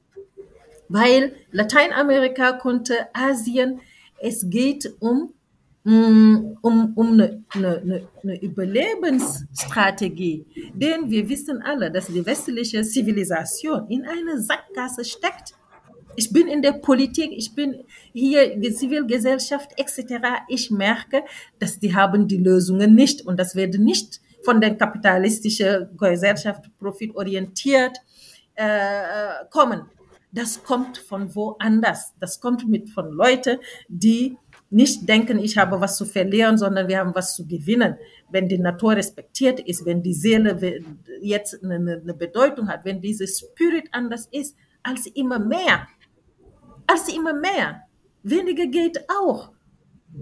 weil Lateinamerika konnte Asien, es geht um, um, um eine, eine, eine Überlebensstrategie, denn wir wissen alle, dass die westliche Zivilisation in einer Sackgasse steckt. Ich bin in der Politik, ich bin hier in der Zivilgesellschaft etc. Ich merke, dass die haben die Lösungen nicht und das wird nicht von der kapitalistischen Gesellschaft profitorientiert äh, kommen das kommt von woanders. Das kommt mit von Leuten, die nicht denken, ich habe was zu verlieren, sondern wir haben was zu gewinnen. Wenn die Natur respektiert ist, wenn die Seele jetzt eine, Bedeutung hat, wenn dieses Spirit anders ist, als immer mehr, als immer mehr. Weniger geht auch,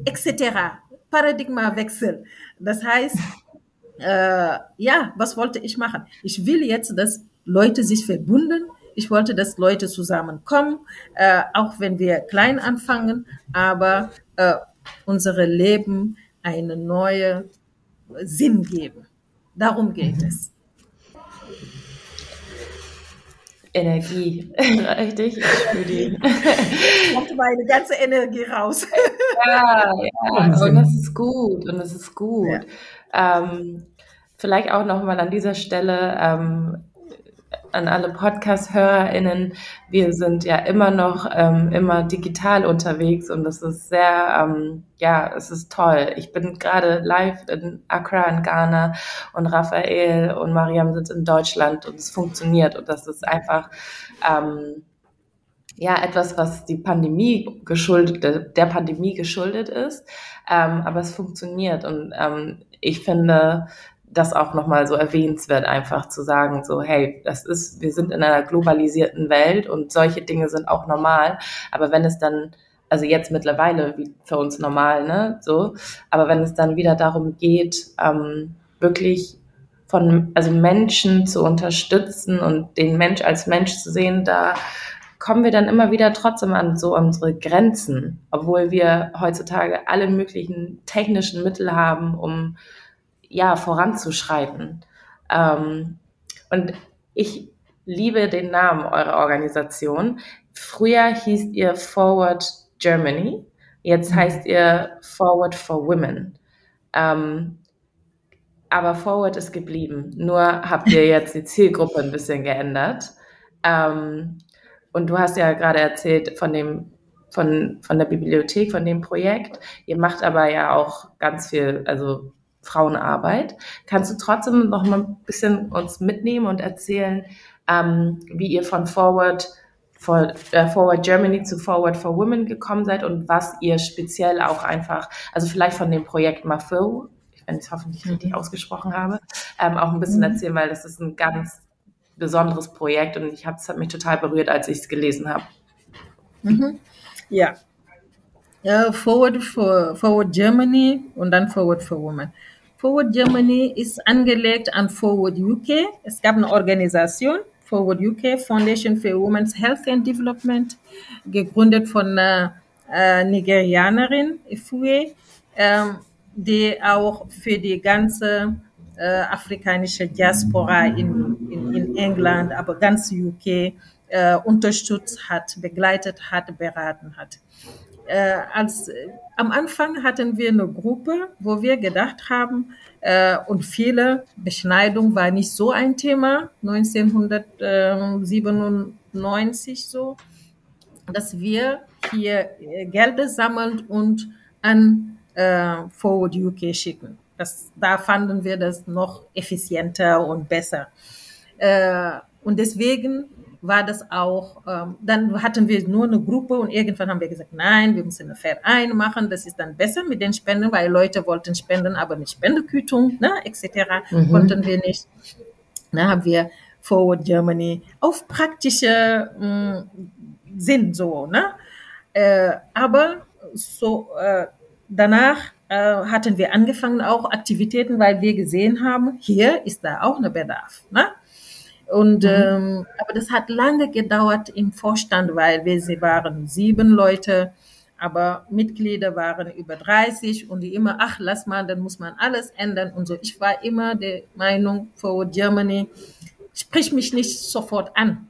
etc. Paradigmawechsel. Das heißt, äh, ja, was wollte ich machen? Ich will jetzt, dass Leute sich verbunden, ich wollte, dass Leute zusammenkommen, äh, auch wenn wir klein anfangen, aber äh, unsere Leben eine neue Sinn geben. Darum geht mhm. es. Energie, (laughs) richtig? Ich spüre die. Kommt meine ganze Energie raus. (laughs) ja, ja, und das ist gut, und das ist gut. Ja. Ähm, vielleicht auch nochmal an dieser Stelle, ähm, an alle Podcast-HörerInnen. Wir sind ja immer noch ähm, immer digital unterwegs und das ist sehr, ähm, ja, es ist toll. Ich bin gerade live in Accra in Ghana und Raphael und Mariam sind in Deutschland und es funktioniert und das ist einfach, ähm, ja etwas, was die Pandemie geschuldet, der Pandemie geschuldet ist, ähm, aber es funktioniert und ähm, ich finde, das auch nochmal so erwähnenswert, einfach zu sagen, so, hey, das ist, wir sind in einer globalisierten Welt und solche Dinge sind auch normal. Aber wenn es dann, also jetzt mittlerweile wie für uns normal, ne, so, aber wenn es dann wieder darum geht, ähm, wirklich von, also Menschen zu unterstützen und den Mensch als Mensch zu sehen, da kommen wir dann immer wieder trotzdem an so unsere Grenzen, obwohl wir heutzutage alle möglichen technischen Mittel haben, um ja, voranzuschreiten. Ähm, und ich liebe den Namen eurer Organisation. Früher hieß ihr Forward Germany, jetzt mhm. heißt ihr Forward for Women. Ähm, aber Forward ist geblieben. Nur habt ihr (laughs) jetzt die Zielgruppe ein bisschen geändert. Ähm, und du hast ja gerade erzählt von dem von, von der Bibliothek, von dem Projekt. Ihr macht aber ja auch ganz viel, also Frauenarbeit. Kannst du trotzdem noch mal ein bisschen uns mitnehmen und erzählen, ähm, wie ihr von Forward, for, äh, Forward Germany zu Forward for Women gekommen seid und was ihr speziell auch einfach, also vielleicht von dem Projekt Mafo, wenn ich es hoffentlich mhm. richtig ausgesprochen habe, ähm, auch ein bisschen mhm. erzählen, weil das ist ein ganz besonderes Projekt und ich habe es hat mich total berührt, als ich es gelesen habe. Mhm. Ja. Forward for Forward Germany und dann Forward for Women. Forward Germany ist angelegt an Forward UK. Es gab eine Organisation, Forward UK, Foundation for Women's Health and Development, gegründet von einer äh, Nigerianerin, Ifue, ähm, die auch für die ganze äh, afrikanische Diaspora in, in, in England, aber ganz UK äh, unterstützt hat, begleitet hat, beraten hat äh, als äh, am Anfang hatten wir eine Gruppe, wo wir gedacht haben, äh, und viele Beschneidung war nicht so ein Thema, 1997 so, dass wir hier äh, Gelder sammeln und an äh, Forward UK schicken. Das, da fanden wir das noch effizienter und besser. Äh, und deswegen war das auch, ähm, dann hatten wir nur eine Gruppe und irgendwann haben wir gesagt, nein, wir müssen einen Verein machen, das ist dann besser mit den Spenden, weil Leute wollten spenden, aber mit Spendekütung, ne, etc. Mhm. konnten wir nicht. Dann haben wir Forward Germany auf praktische mh, mm, Sinn so, ne? Äh, aber so äh, danach äh, hatten wir angefangen auch Aktivitäten, weil wir gesehen haben, hier ist da auch ein Bedarf, ne? Und mhm. ähm, aber das hat lange gedauert im Vorstand, weil wir sie waren sieben Leute, aber Mitglieder waren über 30 und die immer, ach lass mal, dann muss man alles ändern und so. Ich war immer der Meinung, Forward Germany, sprich mich nicht sofort an.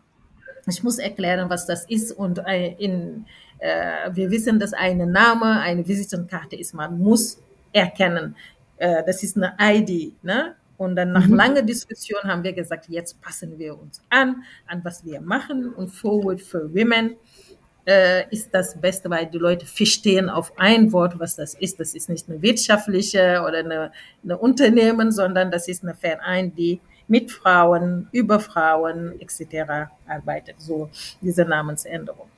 Ich muss erklären, was das ist und äh, in, äh, wir wissen, dass ein Name eine Visitenkarte ist. Man muss erkennen, äh, das ist eine ID. Ne? Und dann nach mhm. langer Diskussion haben wir gesagt, jetzt passen wir uns an, an was wir machen. Und Forward for Women äh, ist das Beste, weil die Leute verstehen auf ein Wort, was das ist. Das ist nicht eine wirtschaftliche oder eine, eine Unternehmen, sondern das ist eine Verein, die mit Frauen, über Frauen etc. arbeitet. So diese Namensänderung.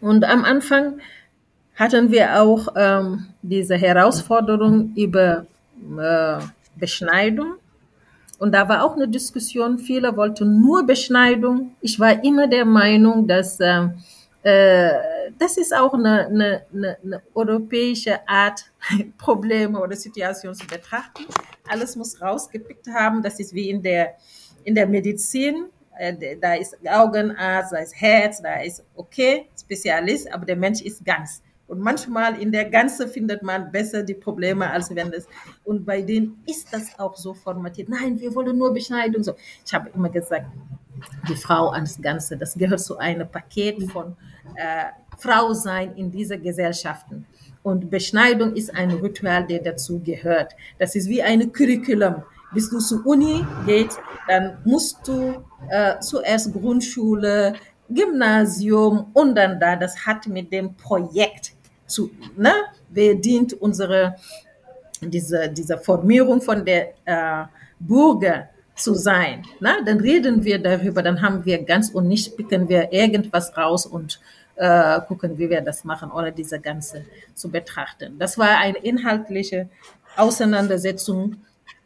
Und am Anfang hatten wir auch ähm, diese Herausforderung über äh, Beschneidung. Und da war auch eine Diskussion, viele wollten nur Beschneidung. Ich war immer der Meinung, dass äh, äh das ist auch eine, eine, eine, eine europäische Art, (laughs) Probleme oder Situationen zu betrachten. Alles muss rausgepickt haben. Das ist wie in der, in der Medizin. Äh, da ist Augenarzt, da ist Herz, da ist okay, Spezialist, aber der Mensch ist ganz. Und manchmal in der Ganze findet man besser die Probleme, als wenn das. Und bei denen ist das auch so formatiert. Nein, wir wollen nur Beschneidung. So. Ich habe immer gesagt, die Frau ans Ganze, das gehört zu einem Paket von äh, Frau sein in dieser Gesellschaften. Und Beschneidung ist ein Ritual, der dazu gehört. Das ist wie ein Curriculum. Bis du zur Uni gehst, dann musst du äh, zuerst Grundschule, Gymnasium und dann da. Das hat mit dem Projekt zu, ne, wer dient unsere, diese, diese Formierung von der äh, Bürger zu sein. Na, dann reden wir darüber, dann haben wir ganz und nicht picken wir irgendwas raus und äh, gucken, wie wir das machen, ohne diese ganze zu betrachten. Das war eine inhaltliche Auseinandersetzung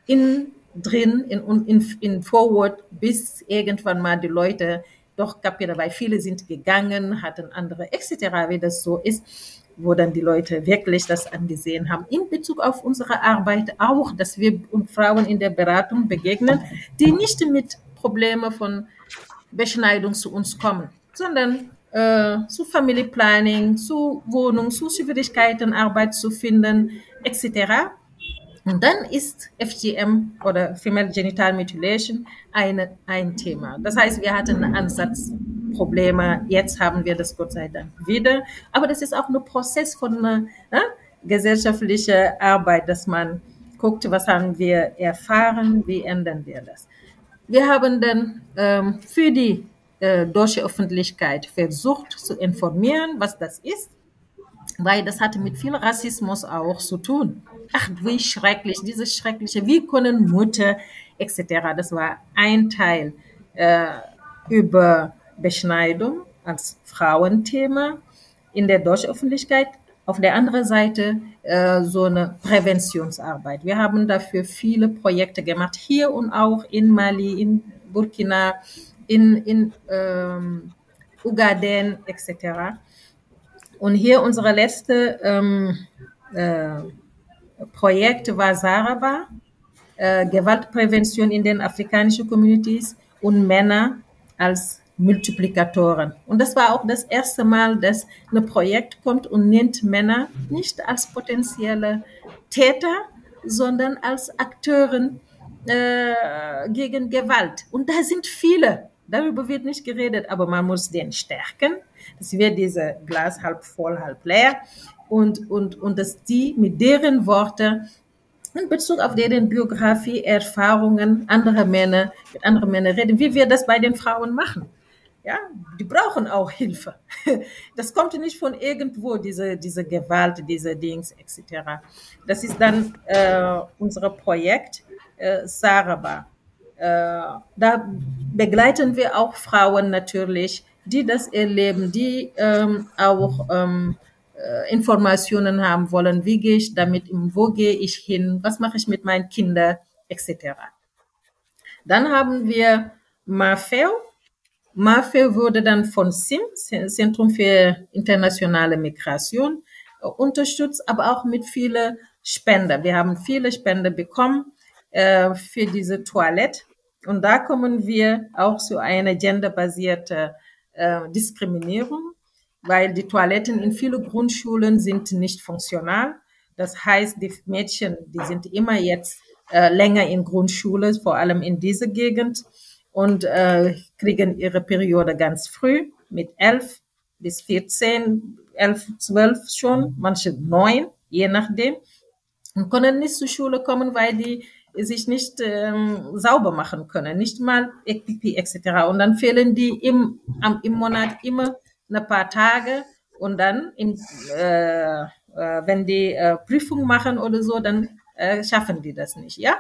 in drin, in, in, in Forward, bis irgendwann mal die Leute doch kapieren, weil viele sind gegangen, hatten andere etc., wie das so ist, wo dann die Leute wirklich das angesehen haben. In Bezug auf unsere Arbeit auch, dass wir Frauen in der Beratung begegnen, die nicht mit Problemen von Beschneidung zu uns kommen, sondern äh, zu Family Planning, zu Wohnung, zu Schwierigkeiten, Arbeit zu finden, etc. Und dann ist FGM oder Female Genital Mutilation eine, ein Thema. Das heißt, wir hatten Ansatzprobleme. Jetzt haben wir das Gott sei Dank wieder. Aber das ist auch ein Prozess von äh, gesellschaftlicher Arbeit, dass man guckt, was haben wir erfahren, wie ändern wir das. Wir haben dann ähm, für die äh, deutsche Öffentlichkeit versucht zu informieren, was das ist weil das hatte mit viel Rassismus auch zu tun. Ach, wie schrecklich, dieses Schreckliche, wie können Mutter etc. Das war ein Teil äh, über Beschneidung als Frauenthema in der deutschen Öffentlichkeit. Auf der anderen Seite äh, so eine Präventionsarbeit. Wir haben dafür viele Projekte gemacht, hier und auch in Mali, in Burkina, in, in ähm, Ugaden etc. Und hier unsere letzte ähm, äh, Projekt war Saraba, äh, Gewaltprävention in den afrikanischen Communities und Männer als Multiplikatoren. Und das war auch das erste Mal, dass ein Projekt kommt und nennt Männer nicht als potenzielle Täter, sondern als Akteuren äh, gegen Gewalt. Und da sind viele. Darüber wird nicht geredet, aber man muss den stärken. Das wird diese Glas halb voll, halb leer. Und, und, und dass die mit deren Worten in Bezug auf deren Biografie, Erfahrungen anderer Männer, mit anderen Männern reden, wie wir das bei den Frauen machen. Ja, die brauchen auch Hilfe. (laughs) Das kommt nicht von irgendwo, diese, diese Gewalt, diese Dings etc. Das ist dann äh, unser Projekt äh, Saraba. Äh, da begleiten wir auch Frauen natürlich, die das erleben, die ähm, auch ähm, äh, Informationen haben wollen, wie gehe ich damit wo gehe ich hin, was mache ich mit meinen Kindern, etc. Dann haben wir MAFEO. MAFEO wurde dann von SIM, Zentrum für internationale Migration, äh, unterstützt, aber auch mit vielen Spender. Wir haben viele Spender bekommen äh, für diese Toilette. Und da kommen wir auch zu einer genderbasierten äh, Diskriminierung, weil die Toiletten in vielen Grundschulen sind nicht funktional. Das heißt, die Mädchen, die sind immer jetzt äh, länger in Grundschule, vor allem in dieser Gegend, und äh, kriegen ihre Periode ganz früh mit elf bis 14, elf, zwölf schon, manche neun, je nachdem, und können nicht zur Schule kommen, weil die sich nicht ähm, sauber machen können, nicht mal Pipi etc. Und dann fehlen die im, am, im Monat immer ein paar Tage und dann, im, äh, äh, wenn die äh, Prüfung machen oder so, dann äh, schaffen die das nicht, ja.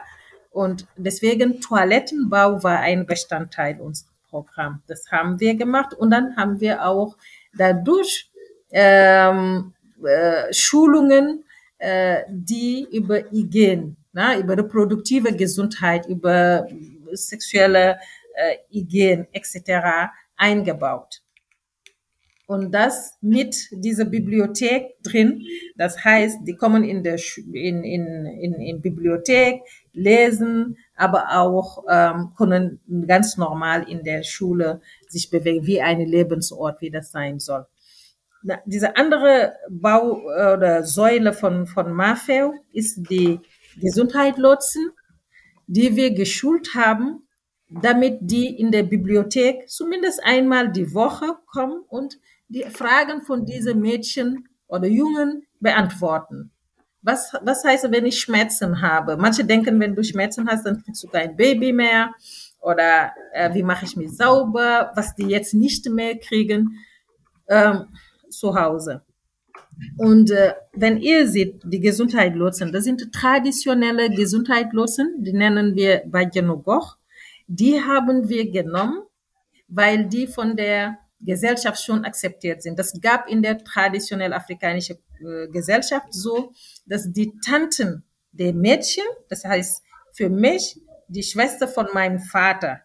Und deswegen Toilettenbau war ein Bestandteil unseres Programms. Das haben wir gemacht und dann haben wir auch dadurch ähm, äh, Schulungen, äh, die über Hygiene na, über reproduktive Gesundheit, über sexuelle äh, Hygiene etc. eingebaut. Und das mit dieser Bibliothek drin. Das heißt, die kommen in der in, in, in, in Bibliothek, lesen, aber auch ähm, können ganz normal in der Schule sich bewegen, wie ein Lebensort, wie das sein soll. Na, diese andere Bau oder Säule von, von Mafeo ist die Gesundheitslotsen, die wir geschult haben, damit die in der Bibliothek zumindest einmal die Woche kommen und die Fragen von diesen Mädchen oder Jungen beantworten. Was, was heißt, wenn ich Schmerzen habe? Manche denken, wenn du Schmerzen hast, dann kriegst du kein Baby mehr. Oder äh, wie mache ich mich sauber? Was die jetzt nicht mehr kriegen ähm, zu Hause. Und äh, wenn ihr seht, die Gesundheitslotsen, das sind traditionelle Gesundheitslotsen, die nennen wir Bajanogoch. die haben wir genommen, weil die von der Gesellschaft schon akzeptiert sind. Das gab in der traditionell afrikanischen äh, Gesellschaft so, dass die Tanten der Mädchen, das heißt für mich die Schwester von meinem Vater,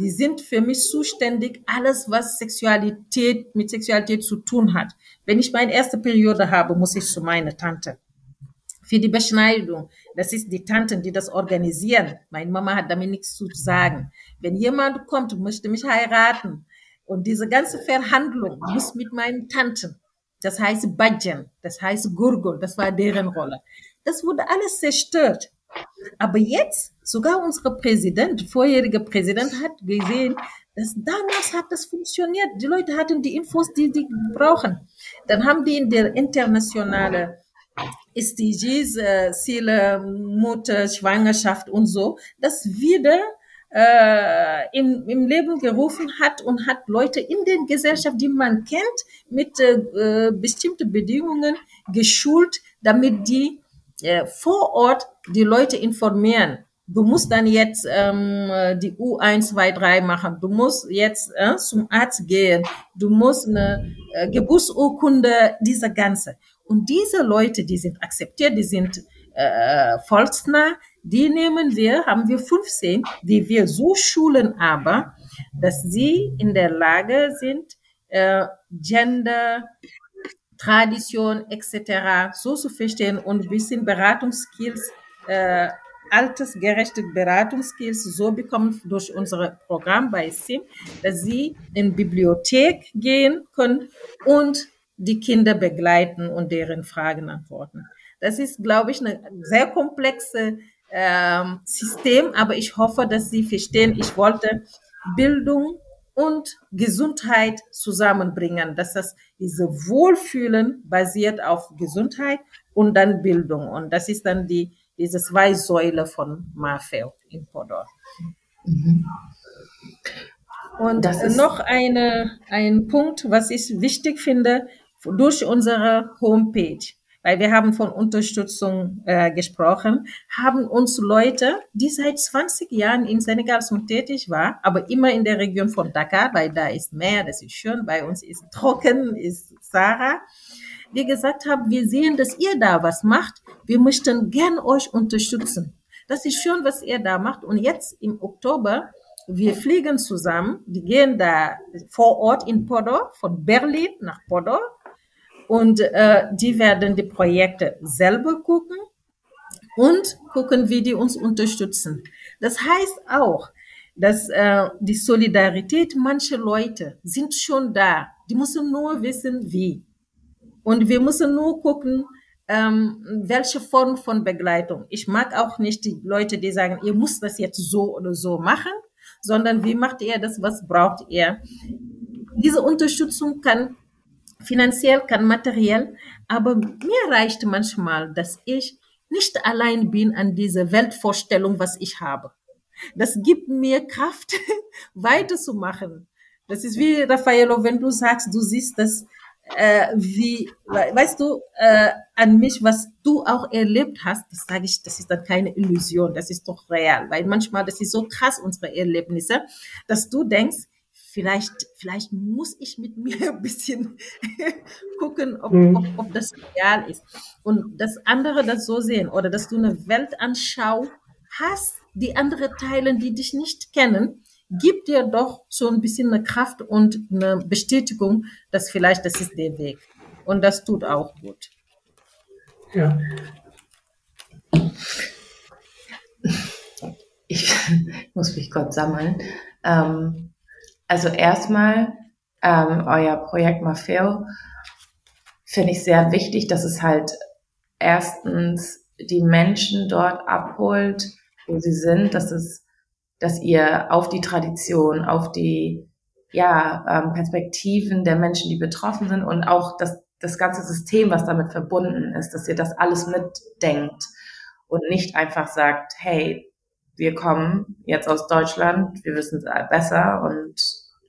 die sind für mich zuständig, alles was Sexualität mit Sexualität zu tun hat. Wenn ich meine erste Periode habe, muss ich zu meiner Tante. Für die Beschneidung, das ist die Tanten, die das organisieren. Meine Mama hat damit nichts zu sagen. Wenn jemand kommt möchte mich heiraten, und diese ganze Verhandlung muss mit meinen Tanten, das heißt Badjan, das heißt Gurgul, das war deren Rolle. Das wurde alles zerstört. Aber jetzt, sogar unser Präsident, vorheriger Präsident hat gesehen, dass damals hat das funktioniert. Die Leute hatten die Infos, die sie brauchen. Dann haben die in der internationalen SDGs, äh, Ziele, Mutter, Schwangerschaft und so, das wieder äh, im, im Leben gerufen hat und hat Leute in den Gesellschaft, die man kennt, mit äh, bestimmten Bedingungen geschult, damit die äh, vor Ort die Leute informieren. Du musst dann jetzt ähm, die U1, 2, 3 machen. Du musst jetzt äh, zum Arzt gehen. Du musst eine äh, Geburtsurkunde, dieser ganze. Und diese Leute, die sind akzeptiert, die sind äh, volksnah, die nehmen wir, haben wir 15, die wir so schulen aber, dass sie in der Lage sind, äh, Gender, Tradition etc. so zu verstehen und ein bisschen Beratungsskills, äh, altersgerechte Beratungsskills so bekommen durch unser Programm bei SIM, dass sie in Bibliothek gehen können und die Kinder begleiten und deren Fragen antworten. Das ist, glaube ich, eine sehr komplexe ähm, System, aber ich hoffe, dass Sie verstehen, ich wollte Bildung und Gesundheit zusammenbringen, dass das diese Wohlfühlen basiert auf Gesundheit und dann Bildung. Und das ist dann die, diese zwei Säule von Marfeld in Podor. Mhm. Und das ist noch eine, ein Punkt, was ich wichtig finde, durch unsere Homepage weil wir haben von Unterstützung äh, gesprochen, haben uns Leute, die seit 20 Jahren in Senegal schon tätig war, aber immer in der Region von Dakar, weil da ist Meer, das ist schön, bei uns ist trocken, ist Sahara, die gesagt haben, wir sehen, dass ihr da was macht, wir möchten gern euch unterstützen. Das ist schön, was ihr da macht. Und jetzt im Oktober wir fliegen zusammen, die gehen da vor Ort in Podor, von Berlin nach Podor und äh, die werden die Projekte selber gucken und gucken, wie die uns unterstützen. Das heißt auch, dass äh, die Solidarität manche Leute sind schon da. Die müssen nur wissen, wie. Und wir müssen nur gucken, ähm, welche Form von Begleitung. Ich mag auch nicht die Leute, die sagen, ihr müsst das jetzt so oder so machen, sondern wie macht ihr das, was braucht ihr? Diese Unterstützung kann finanziell, kann materiell, aber mir reicht manchmal, dass ich nicht allein bin an dieser Weltvorstellung, was ich habe. Das gibt mir Kraft, (laughs) weiterzumachen. Das ist wie Raffaello, wenn du sagst, du siehst das, äh, wie, weißt du, äh, an mich, was du auch erlebt hast, das sage ich, das ist dann keine Illusion, das ist doch real, weil manchmal, das ist so krass, unsere Erlebnisse, dass du denkst, vielleicht, vielleicht muss ich mit (laughs) mir ein bisschen (laughs) gucken, ob, mhm. ob, ob das real ist. Und das andere das so sehen oder dass du eine Weltanschau hast, die andere teilen, die dich nicht kennen, gibt dir doch so ein bisschen eine Kraft und eine Bestätigung, dass vielleicht das ist der Weg. Und das tut auch gut. Ja. Ich (laughs) muss mich kurz sammeln. Ähm, also erstmal ähm, euer Projekt Maffeo finde ich sehr wichtig, dass es halt erstens die Menschen dort abholt, wo sie sind, dass es, dass ihr auf die Tradition, auf die ja, ähm, Perspektiven der Menschen, die betroffen sind und auch das, das ganze System, was damit verbunden ist, dass ihr das alles mitdenkt und nicht einfach sagt, hey, wir kommen jetzt aus Deutschland, wir wissen es besser und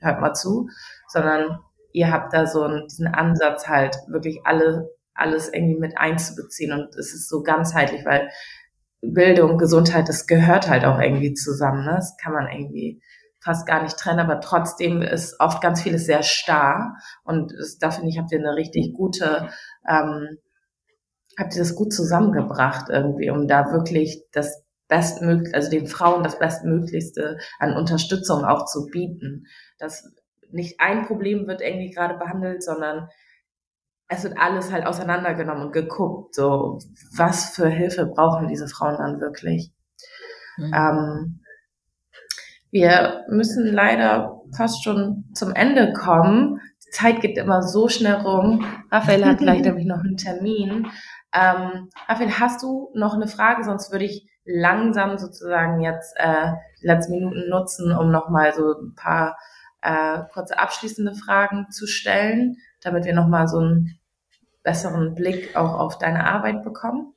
hört mal zu, sondern ihr habt da so einen, diesen Ansatz halt wirklich alle, alles irgendwie mit einzubeziehen und es ist so ganzheitlich, weil Bildung, Gesundheit, das gehört halt auch irgendwie zusammen. Ne? Das kann man irgendwie fast gar nicht trennen, aber trotzdem ist oft ganz vieles sehr starr. Und das, da finde ich, habt ihr eine richtig gute, ähm, habt ihr das gut zusammengebracht irgendwie, um da wirklich das bestmöglich, also den Frauen das Bestmöglichste an Unterstützung auch zu bieten. Dass nicht ein Problem wird irgendwie gerade behandelt, sondern es wird alles halt auseinandergenommen und geguckt, so was für Hilfe brauchen diese Frauen dann wirklich. Mhm. Ähm, wir müssen leider fast schon zum Ende kommen. Die Zeit geht immer so schnell rum. Raphael hat gleich (laughs) nämlich noch einen Termin. Ähm, Raphael, hast du noch eine Frage? Sonst würde ich langsam sozusagen jetzt äh, die letzten Minuten nutzen, um nochmal so ein paar äh, kurze abschließende Fragen zu stellen, damit wir nochmal so einen besseren Blick auch auf deine Arbeit bekommen.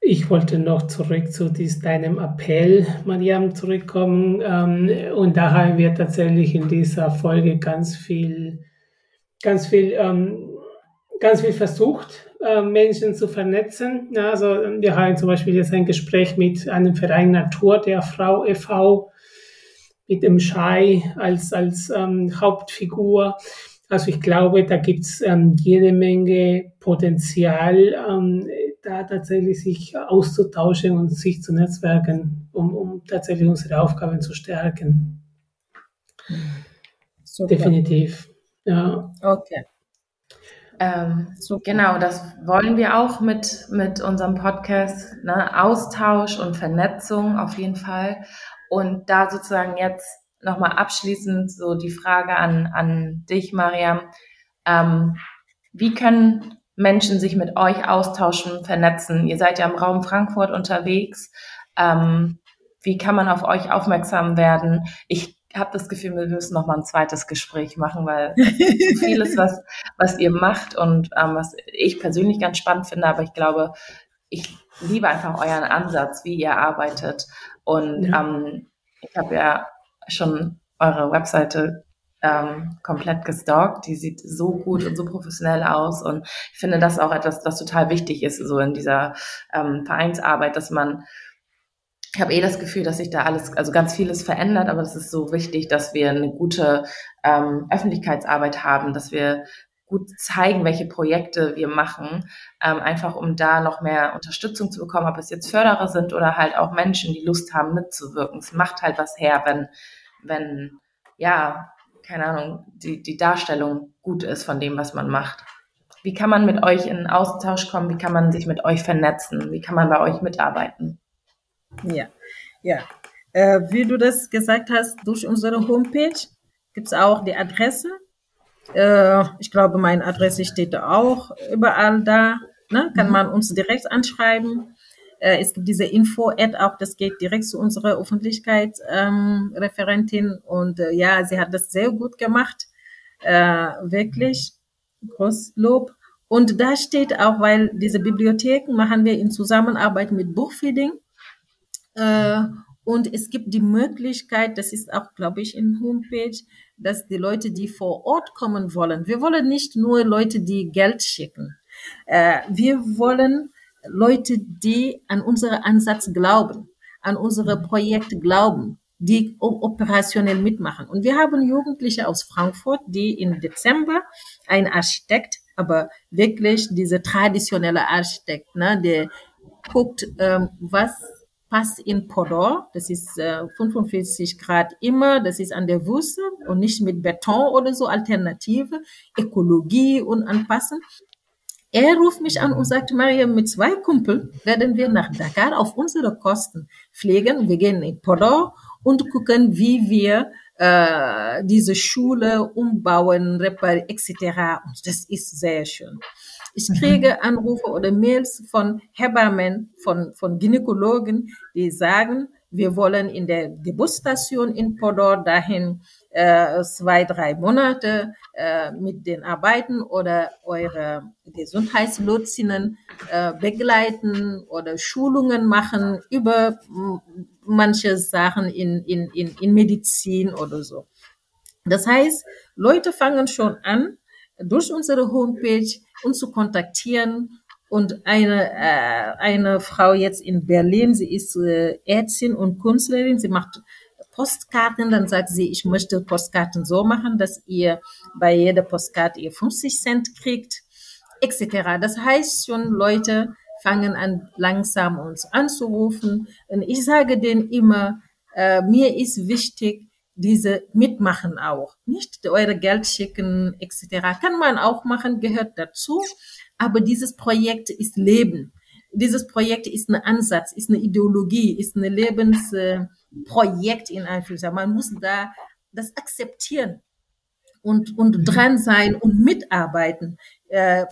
Ich wollte noch zurück zu dies, deinem Appell, Mariam, zurückkommen. Ähm, und da haben wir tatsächlich in dieser Folge ganz viel, ganz viel, ähm, ganz viel versucht, äh, Menschen zu vernetzen. Ja, also wir haben zum Beispiel jetzt ein Gespräch mit einem Verein Natur der Frau e.V., mit dem Schei als, als ähm, Hauptfigur. Also ich glaube, da gibt's ähm, jede Menge Potenzial, ähm, da tatsächlich sich auszutauschen und sich zu netzwerken, um, um tatsächlich unsere Aufgaben zu stärken. Super. Definitiv. Ja. Okay. Ähm, so, genau, das wollen wir auch mit, mit unserem Podcast. Ne? Austausch und Vernetzung auf jeden Fall. Und da sozusagen jetzt nochmal abschließend so die Frage an, an dich, Mariam. Ähm, wie können Menschen sich mit euch austauschen, vernetzen? Ihr seid ja im Raum Frankfurt unterwegs. Ähm, wie kann man auf euch aufmerksam werden? Ich habe das Gefühl, wir müssen noch mal ein zweites Gespräch machen, weil (laughs) vieles, was, was ihr macht und ähm, was ich persönlich ganz spannend finde, aber ich glaube, ich liebe einfach euren Ansatz, wie ihr arbeitet. Und ja. ähm, ich habe ja schon eure Webseite ähm, komplett gestalkt. Die sieht so gut und so professionell aus. Und ich finde das auch etwas, was total wichtig ist, so in dieser ähm, Vereinsarbeit, dass man ich habe eh das Gefühl, dass sich da alles, also ganz vieles verändert, aber es ist so wichtig, dass wir eine gute ähm, Öffentlichkeitsarbeit haben, dass wir gut zeigen, welche Projekte wir machen, ähm, einfach um da noch mehr Unterstützung zu bekommen, ob es jetzt Förderer sind oder halt auch Menschen, die Lust haben mitzuwirken. Es macht halt was her, wenn, wenn, ja, keine Ahnung, die, die Darstellung gut ist von dem, was man macht. Wie kann man mit euch in Austausch kommen? Wie kann man sich mit euch vernetzen? Wie kann man bei euch mitarbeiten? Ja, ja. Äh, wie du das gesagt hast, durch unsere Homepage gibt es auch die Adresse äh, ich glaube, meine Adresse steht auch überall da. Ne? Kann mhm. man uns direkt anschreiben. Äh, es gibt diese Info-Ad auch, das geht direkt zu unserer Öffentlichkeitsreferentin. Ähm, und äh, ja, sie hat das sehr gut gemacht. Äh, wirklich. Großlob. Und da steht auch, weil diese Bibliotheken machen wir in Zusammenarbeit mit Buchfeeding. Äh, und es gibt die Möglichkeit, das ist auch, glaube ich, in Homepage, dass die Leute, die vor Ort kommen wollen, wir wollen nicht nur Leute, die Geld schicken. Äh, wir wollen Leute, die an unseren Ansatz glauben, an unsere Projekte glauben, die operationell mitmachen. Und wir haben Jugendliche aus Frankfurt, die im Dezember ein Architekt, aber wirklich diese traditionelle Architekt, ne, der guckt, ähm, was passt in Podor. Das ist äh, 45 Grad immer. Das ist an der Wüste und nicht mit Beton oder so. Alternative, Ökologie und anpassen. Er ruft mich an und sagt, Maria, mit zwei Kumpeln werden wir nach Dakar auf unsere Kosten fliegen. Wir gehen in Podor und gucken, wie wir äh, diese Schule umbauen, reparieren, etc. Und das ist sehr schön. Ich kriege Anrufe oder Mails von Hebammen, von, von Gynäkologen, die sagen, wir wollen in der Geburtsstation in Podor dahin äh, zwei, drei Monate äh, mit den Arbeiten oder eure Gesundheitslotsinnen äh, begleiten oder Schulungen machen über manche Sachen in, in, in, in Medizin oder so. Das heißt, Leute fangen schon an, durch unsere Homepage uns zu kontaktieren Und eine, äh, eine Frau jetzt in Berlin, sie ist äh, Ärztin und Künstlerin, sie macht Postkarten, dann sagt sie, ich möchte Postkarten so machen, dass ihr bei jeder Postkarte ihr 50 Cent kriegt, etc. Das heißt schon, Leute fangen an, langsam uns anzurufen. Und ich sage denen immer, äh, mir ist wichtig, diese mitmachen auch. Nicht eure Geld schicken, etc. Kann man auch machen, gehört dazu. Aber dieses Projekt ist Leben. Dieses Projekt ist ein Ansatz, ist eine Ideologie, ist ein Lebensprojekt in Anführungszeichen. Man muss da das akzeptieren und, und dran sein und mitarbeiten. Äh,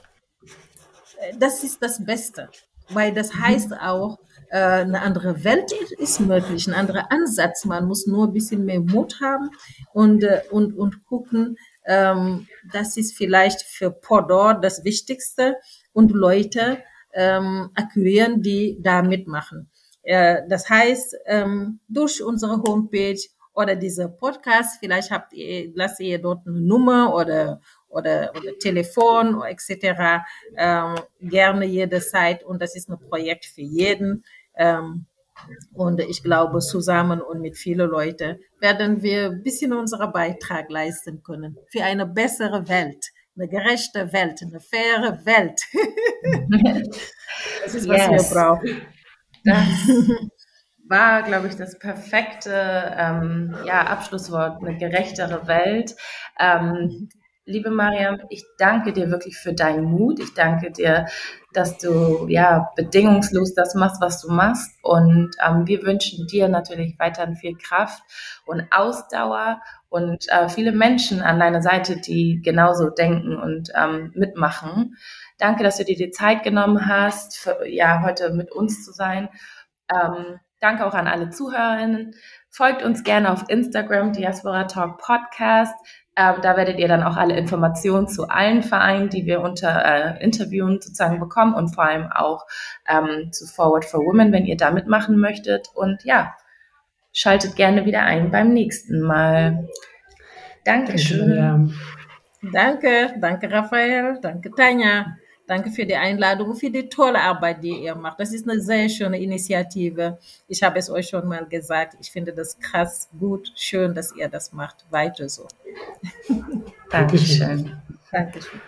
das ist das Beste, weil das heißt auch, eine andere Welt ist möglich, ein anderer Ansatz. Man muss nur ein bisschen mehr Mut haben und, äh, und, und gucken, ähm, das ist vielleicht für Podor das Wichtigste und Leute ähm, akquirieren, die da mitmachen. Äh, das heißt, ähm, durch unsere Homepage oder diese Podcast, vielleicht habt ihr, lasst ihr dort eine Nummer oder oder, oder Telefon etc. Ähm, gerne jederzeit und das ist ein Projekt für jeden. Ähm, und ich glaube, zusammen und mit vielen Leuten werden wir ein bisschen unseren Beitrag leisten können für eine bessere Welt, eine gerechte Welt, eine faire Welt. (laughs) das ist, was yes. wir brauchen. Das war, glaube ich, das perfekte ähm, ja, Abschlusswort, eine gerechtere Welt. Ähm, Liebe Mariam, ich danke dir wirklich für deinen Mut. Ich danke dir, dass du ja bedingungslos das machst, was du machst. Und ähm, wir wünschen dir natürlich weiterhin viel Kraft und Ausdauer und äh, viele Menschen an deiner Seite, die genauso denken und ähm, mitmachen. Danke, dass du dir die Zeit genommen hast, für, ja heute mit uns zu sein. Ähm, danke auch an alle Zuhörerinnen. Folgt uns gerne auf Instagram, Diaspora Talk Podcast. Ähm, da werdet ihr dann auch alle Informationen zu allen Vereinen, die wir unter äh, Interviewen sozusagen bekommen und vor allem auch ähm, zu Forward for Women, wenn ihr da mitmachen möchtet. Und ja, schaltet gerne wieder ein beim nächsten Mal. Dankeschön. Danke, danke Raphael, danke Tanja. Danke für die Einladung und für die tolle Arbeit, die ihr macht. Das ist eine sehr schöne Initiative. Ich habe es euch schon mal gesagt. Ich finde das krass, gut, schön, dass ihr das macht. Weiter so. Dankeschön. Dankeschön.